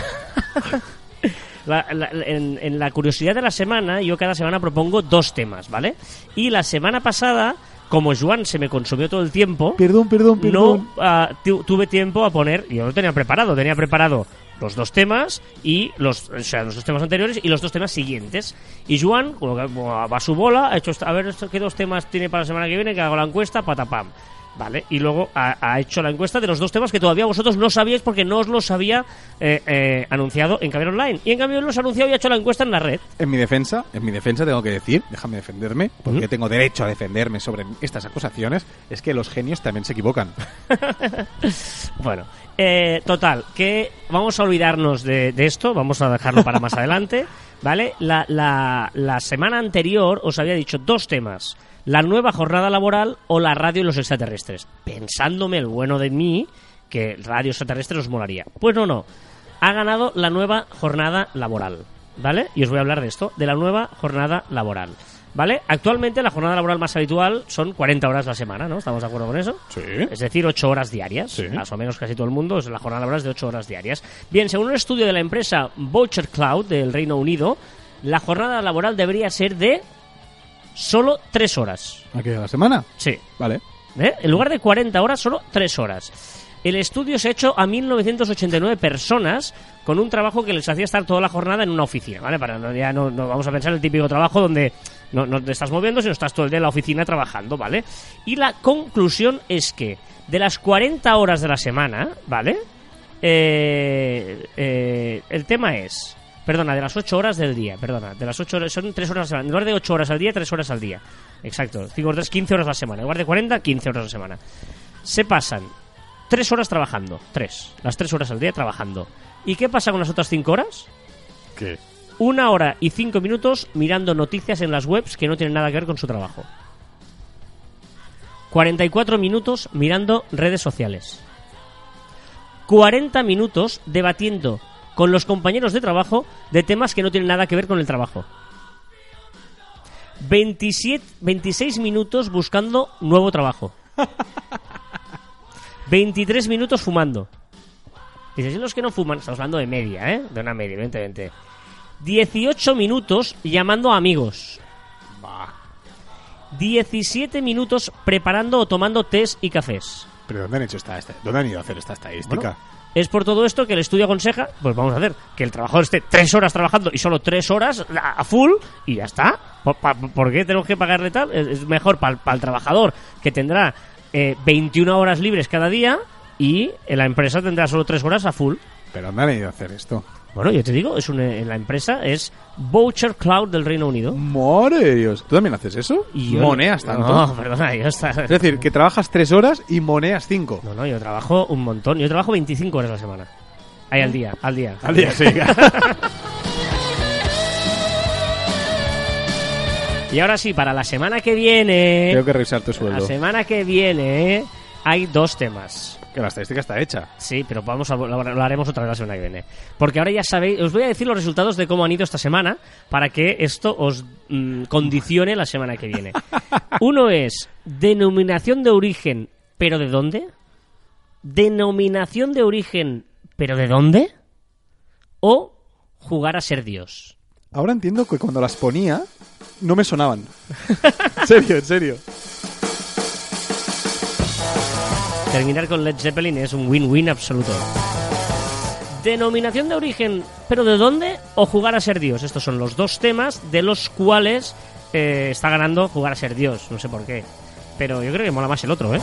[SPEAKER 1] La- la- en, en la curiosidad de la semana, yo cada semana propongo dos temas, ¿vale? Y la semana pasada, como Juan se me consumió todo el tiempo,
[SPEAKER 2] Perdón, perdón, perdón.
[SPEAKER 1] no ah, tu- tuve tiempo a poner, yo lo tenía preparado, tenía preparado los dos temas y los, o sea, los dos temas anteriores y los dos temas siguientes. Y Juan, va a su bola, ha hecho, a ver qué dos temas tiene para la semana que viene, que hago la encuesta, patapam. Vale, y luego ha, ha hecho la encuesta de los dos temas que todavía vosotros no sabíais porque no os los había eh, eh, anunciado en Caber Online. Y en cambio los ha anunciado y ha hecho la encuesta en la red.
[SPEAKER 2] En mi defensa, en mi defensa tengo que decir, déjame defenderme, porque tengo derecho a defenderme sobre estas acusaciones, es que los genios también se equivocan.
[SPEAKER 1] Bueno, eh, total, que vamos a olvidarnos de, de esto, vamos a dejarlo para más adelante, ¿vale? La, la, la semana anterior os había dicho dos temas, la nueva jornada laboral o la radio y los extraterrestres, pensándome el bueno de mí que radio extraterrestres os molaría. Pues no, no, ha ganado la nueva jornada laboral, ¿vale? Y os voy a hablar de esto, de la nueva jornada laboral. ¿Vale? Actualmente la jornada laboral más habitual son 40 horas la semana, ¿no? ¿Estamos de acuerdo con eso?
[SPEAKER 2] Sí.
[SPEAKER 1] Es decir, 8 horas diarias.
[SPEAKER 2] Sí.
[SPEAKER 1] Más o menos casi todo el mundo, es la jornada laboral es de 8 horas diarias. Bien, según un estudio de la empresa Voucher Cloud del Reino Unido, la jornada laboral debería ser de solo 3 horas.
[SPEAKER 2] ¿Aquí a la semana?
[SPEAKER 1] Sí.
[SPEAKER 2] Vale.
[SPEAKER 1] ¿Eh? En lugar de 40 horas, solo 3 horas. El estudio se ha hecho a 1989 personas con un trabajo que les hacía estar toda la jornada en una oficina, ¿vale? Para no, ya no, no vamos a pensar en el típico trabajo donde no, no te estás moviendo, sino estás todo el día en la oficina trabajando, ¿vale? Y la conclusión es que de las 40 horas de la semana, ¿vale? Eh, eh, el tema es, perdona, de las 8 horas del día, perdona, de las 8 horas, son 3 horas a la semana, en lugar de 8 horas al día, 3 horas al día. Exacto, 5 por 3, 15 horas a la semana, en lugar de 40, 15 horas a la semana. Se pasan 3 horas trabajando, 3, las 3 horas al día trabajando. ¿Y qué pasa con las otras 5 horas?
[SPEAKER 2] ¿Qué?
[SPEAKER 1] Una hora y cinco minutos mirando noticias en las webs que no tienen nada que ver con su trabajo. 44 minutos mirando redes sociales. 40 minutos debatiendo con los compañeros de trabajo de temas que no tienen nada que ver con el trabajo. 27, 26 minutos buscando nuevo trabajo. 23 minutos fumando. Dices, ¿y los que no fuman? Estamos hablando de media, ¿eh? De una media, evidentemente. 18 minutos llamando a amigos. 17 minutos preparando o tomando tés y cafés.
[SPEAKER 2] ¿Pero dónde han hecho esta, esta- ¿Dónde han ido a hacer esta estadística?
[SPEAKER 1] Bueno, es por todo esto que el estudio aconseja, pues vamos a hacer, que el trabajador esté tres horas trabajando y solo tres horas a full y ya está. ¿Por, pa- por qué tenemos que pagarle tal? Es, mejor para el trabajador que tendrá eh, 21 horas libres cada día y la empresa tendrá solo tres horas a full.
[SPEAKER 2] ¿Pero dónde han ido a hacer esto?
[SPEAKER 1] Bueno, yo te digo, es una, en la empresa es Voucher Cloud del Reino Unido.
[SPEAKER 2] ¡Madre de Dios! ¿Tú también haces eso?
[SPEAKER 1] Yo-
[SPEAKER 2] ¿Moneas tanto?
[SPEAKER 1] No, perdona, yo está...
[SPEAKER 2] Es decir, que trabajas tres horas y moneas cinco.
[SPEAKER 1] No, no, yo trabajo un montón. Yo trabajo 25 horas a la semana. Ahí al día, al día.
[SPEAKER 2] Al día, sí.
[SPEAKER 1] Y ahora sí, para la semana que viene...
[SPEAKER 2] Tengo que revisar tu
[SPEAKER 1] La
[SPEAKER 2] sueldo.
[SPEAKER 1] semana que viene hay dos temas.
[SPEAKER 2] Que la estadística está hecha.
[SPEAKER 1] Sí, pero vamos a, lo, lo haremos otra vez la semana que viene. Porque ahora ya sabéis, os voy a decir los resultados de cómo han ido esta semana para que esto os mm, condicione la semana que viene. Uno es denominación de origen, pero ¿de dónde? Denominación de origen, pero ¿de dónde? o jugar a ser Dios.
[SPEAKER 2] Ahora entiendo que cuando las ponía no me sonaban. en serio, en serio.
[SPEAKER 1] Terminar con Led Zeppelin es un win-win absoluto. Denominación de origen, pero ¿de dónde? O jugar a ser Dios. Estos son los dos temas de los cuales eh, está ganando jugar a ser Dios. No sé por qué. Pero yo creo que mola más el otro, ¿eh?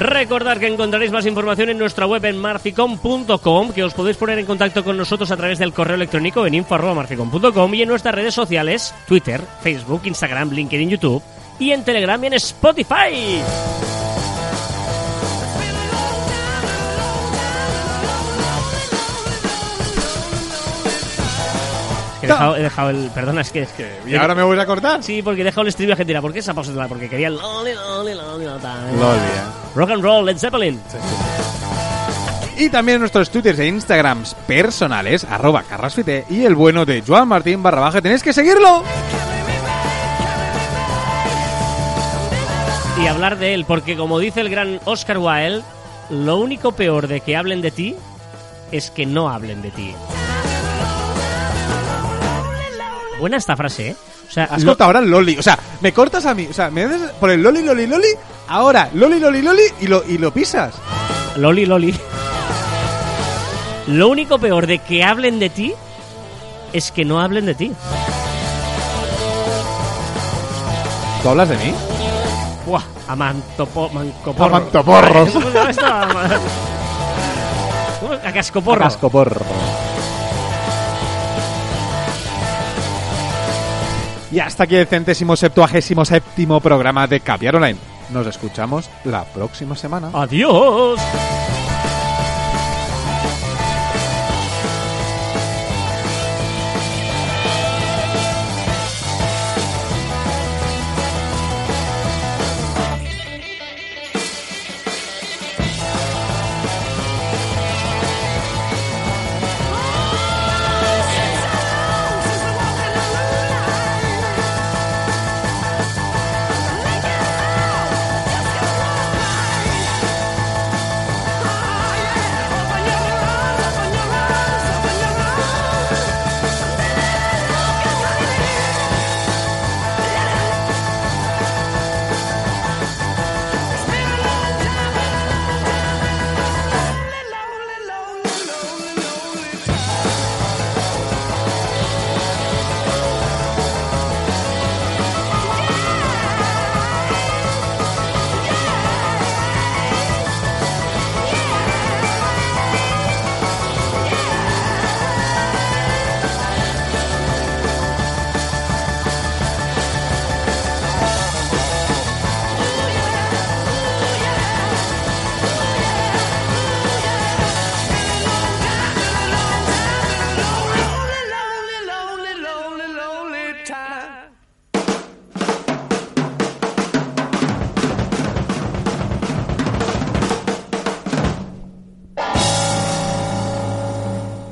[SPEAKER 1] Recordad que encontraréis más información en nuestra web en marficom.com, que os podéis poner en contacto con nosotros a través del correo electrónico en info.marficom.com y en nuestras redes sociales, Twitter, Facebook, Instagram, LinkedIn, YouTube y en Telegram y en Spotify. Dejado, he dejado el... Perdona, es que... Es que
[SPEAKER 2] ¿Y ahora me voy a cortar?
[SPEAKER 1] Sí, porque he dejado el stream argentina. ¿Por qué esa pausa? Porque quería el... loli, loli, loli. Rock and roll, Led Zeppelin.
[SPEAKER 2] Y también nuestros twitters e instagrams personales, arroba carrasfite y el bueno de Joan Martín barra baja. Tenéis que seguirlo.
[SPEAKER 1] y hablar de él, porque como dice el gran Oscar Wilde, lo único peor de que hablen de ti es que no hablen de ti. Buena esta frase, ¿eh? O sea,
[SPEAKER 2] Has
[SPEAKER 1] lo-
[SPEAKER 2] cortado ahora el loli. O sea, me cortas a mí. O sea, me haces por el loli, loli, loli. Ahora, loli, loli, loli y lo, y lo pisas.
[SPEAKER 1] Loli, Loli. Lo único peor de que hablen de ti es que no hablen de ti.
[SPEAKER 2] ¿Tú hablas de mí?
[SPEAKER 1] Buah, mancoporro. ¿Cómo se llama esto? Ama- ¿Cómo? A cascoporro.
[SPEAKER 2] Y hasta aquí el centésimo septuagésimo séptimo programa de Caviar Online. Nos escuchamos la próxima semana.
[SPEAKER 1] Adiós.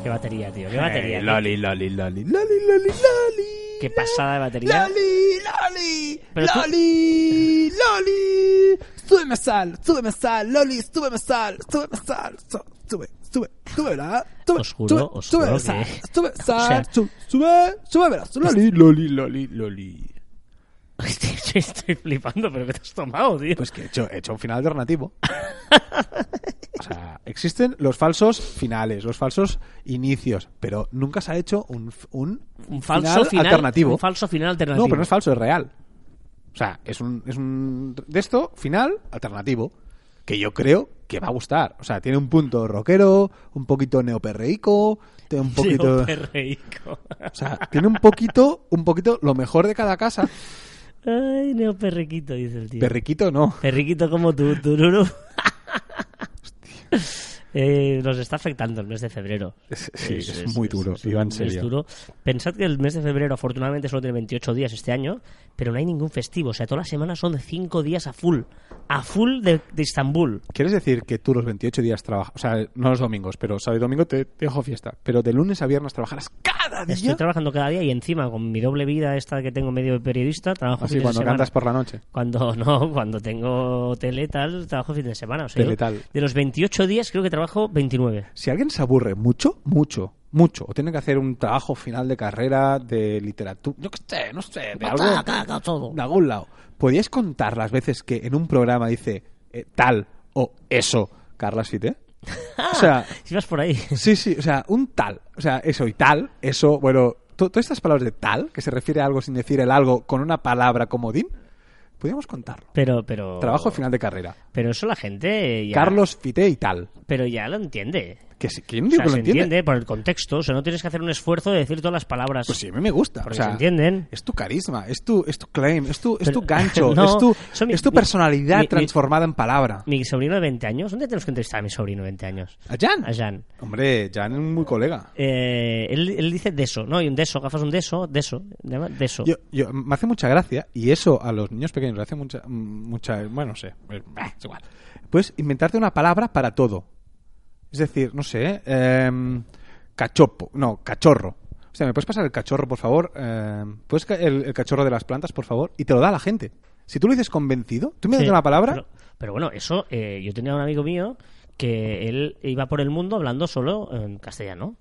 [SPEAKER 1] Qué batería, tío. Qué batería. Tío.
[SPEAKER 2] loli, loli, loli, loli, loli, loli.
[SPEAKER 1] Qué pasada de batería.
[SPEAKER 2] Loli, loli,
[SPEAKER 1] Pero tú-
[SPEAKER 2] loli, loli. Súbeme sal, súbeme sal, loli, súbeme sal, súbeme sal, su- sube, sube, sube,
[SPEAKER 1] juro,
[SPEAKER 2] sube, súbeme
[SPEAKER 1] juro
[SPEAKER 2] sal, sube sal,
[SPEAKER 1] sea-
[SPEAKER 2] su- sube, súbemela, loli, loli, loli, loli.
[SPEAKER 1] Estoy, estoy flipando, pero ¿qué te has tomado, tío?
[SPEAKER 2] Pues que he hecho, he hecho un final alternativo. O sea, existen los falsos finales, los falsos inicios, pero nunca se ha hecho un, un,
[SPEAKER 1] un falso final,
[SPEAKER 2] alternativo.
[SPEAKER 1] Un falso final alternativo.
[SPEAKER 2] No, pero no es falso, es real. O sea, es un, es un de esto final alternativo que yo creo que va a gustar. O sea, tiene un punto rockero, un poquito neoperreico, tiene un poquito,
[SPEAKER 1] Tío, perreico.
[SPEAKER 2] o sea, tiene un poquito, un poquito lo mejor de cada casa.
[SPEAKER 1] Ay, neoperriquito, dice el tío.
[SPEAKER 2] Perriquito no.
[SPEAKER 1] Perriquito como tú, tururu. Eh, nos está afectando el mes de febrero.
[SPEAKER 2] Es- sí, es muy duro,
[SPEAKER 1] es duro. Pensad que el mes de febrero afortunadamente solo tiene 28 días este año, pero no hay ningún festivo. O sea, todas las semanas son de 5 días a full. A full de, de Istambul.
[SPEAKER 2] ¿Quieres decir que tú los 28 días trabajas? O sea, no los domingos, pero sábado y domingo te, te dejo fiesta. Pero de lunes a viernes trabajarás cada maravilla!
[SPEAKER 1] Estoy trabajando cada día y encima con mi doble vida esta que tengo medio de periodista, trabajo
[SPEAKER 2] Así
[SPEAKER 1] fines
[SPEAKER 2] cuando
[SPEAKER 1] de semana.
[SPEAKER 2] cantas por la noche.
[SPEAKER 1] Cuando no, cuando tengo tele tal, trabajo fin de semana. O sea, yo
[SPEAKER 2] Teletal.
[SPEAKER 1] de los 28 días creo que trabajo 29.
[SPEAKER 2] Si alguien se aburre mucho, mucho, mucho, o tiene que hacer un trabajo final de carrera de literatura, yo qué sé, no sé, de algo, de algún lado, ¿podíais contar las veces que en un programa dice eh, tal o eso Carlas Fite? O sea,
[SPEAKER 1] Si vas por ahí.
[SPEAKER 2] sí, sí, o sea, un tal, o sea, eso y tal, eso, bueno, to- todas estas palabras de tal, que se refiere a algo sin decir el algo con una palabra comodín, podríamos contarlo.
[SPEAKER 1] Pero, pero.
[SPEAKER 2] Trabajo final de carrera.
[SPEAKER 1] Pero eso la gente ya.
[SPEAKER 2] Carlos Fite y tal.
[SPEAKER 1] Pero ya lo entiende.
[SPEAKER 2] Que sí, ¿quién
[SPEAKER 1] O
[SPEAKER 2] digo
[SPEAKER 1] sea,
[SPEAKER 2] que lo
[SPEAKER 1] se
[SPEAKER 2] entiende?
[SPEAKER 1] entiende por el contexto. O sea, no tienes que hacer un esfuerzo de decir todas las palabras.
[SPEAKER 2] Pues sí, a mí me gusta.
[SPEAKER 1] Porque
[SPEAKER 2] o sea,
[SPEAKER 1] se entienden.
[SPEAKER 2] Es tu carisma, es tu, es tu claim, es tu, es tu gancho,
[SPEAKER 1] No,
[SPEAKER 2] es tu,
[SPEAKER 1] mi-
[SPEAKER 2] es tu personalidad
[SPEAKER 1] mi- mi-
[SPEAKER 2] transformada en palabra.
[SPEAKER 1] Mi sobrino de 20 años. ¿Dónde tenemos que entrevistar a mi sobrino de 20 años?
[SPEAKER 2] ¿A Jan?
[SPEAKER 1] A Jan.
[SPEAKER 2] Hombre, Jan es muy colega.
[SPEAKER 1] Eh, él, él dice deso, ¿no? Y un deso, gafas un deso, deso. Deso.
[SPEAKER 2] Yo, yo- me hace mucha gracia y eso a los niños pequeños le hace mucha, mucha bueno, no sé, eh, es igual. Puedes inventarte una palabra para todo. Es decir, no sé, em, cachopo, no, cachorro. O sea, ¿me puedes pasar el cachorro, por favor? Em, ¿Puedes ca- el, el cachorro de las plantas, por favor? Y te lo da la gente. Si tú lo dices convencido, tú me das
[SPEAKER 1] Sí,
[SPEAKER 2] una palabra,
[SPEAKER 1] Pero, pero bueno, eso, eh, yo tenía un amigo mío que él iba por el mundo hablando solo en castellano.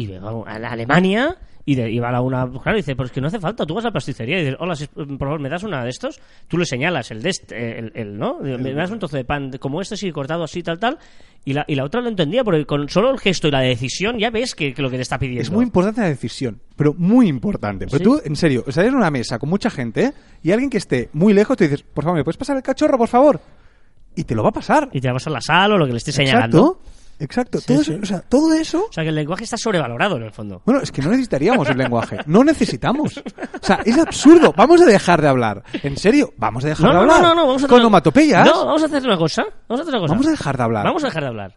[SPEAKER 1] Y iba a Alemania y de- iba a una. Claro, dice, pues que no hace falta, tú vas a la pasticería y dices, hola, si- por favor, ¿me das una de estos? Tú le señalas el de este, el, el, ¿no? Me das un trozo de pan como este, sí, cortado así, tal, tal. Y la, y la otra lo entendía, porque con solo el gesto y la decisión ya ves que, que lo que te está pidiendo.
[SPEAKER 2] Es muy importante la decisión, pero muy importante. Pero
[SPEAKER 1] Sí.
[SPEAKER 2] tú, en serio, estás en una mesa con mucha gente ¿eh? y alguien que esté muy lejos te dices, por favor, ¿me puedes pasar el cachorro, por favor? Y te lo va a pasar.
[SPEAKER 1] Y te vas a la sala o lo que le estés señalando.
[SPEAKER 2] Exacto, exacto.
[SPEAKER 1] Sí,
[SPEAKER 2] todo,
[SPEAKER 1] sí.
[SPEAKER 2] Eso, o sea, todo eso...
[SPEAKER 1] O sea, que el lenguaje está sobrevalorado en el fondo.
[SPEAKER 2] Bueno, es que no necesitaríamos el lenguaje. No necesitamos. O sea, es absurdo. Vamos a dejar de hablar. En serio, vamos a dejar
[SPEAKER 1] No,
[SPEAKER 2] de
[SPEAKER 1] no,
[SPEAKER 2] hablar.
[SPEAKER 1] no, no, no, vamos a
[SPEAKER 2] Con
[SPEAKER 1] hacer-
[SPEAKER 2] onomatopeyas.
[SPEAKER 1] No, vamos a hacer una cosa. Vamos a hacer una cosa.
[SPEAKER 2] Vamos a dejar de hablar.
[SPEAKER 1] Vamos a dejar de hablar.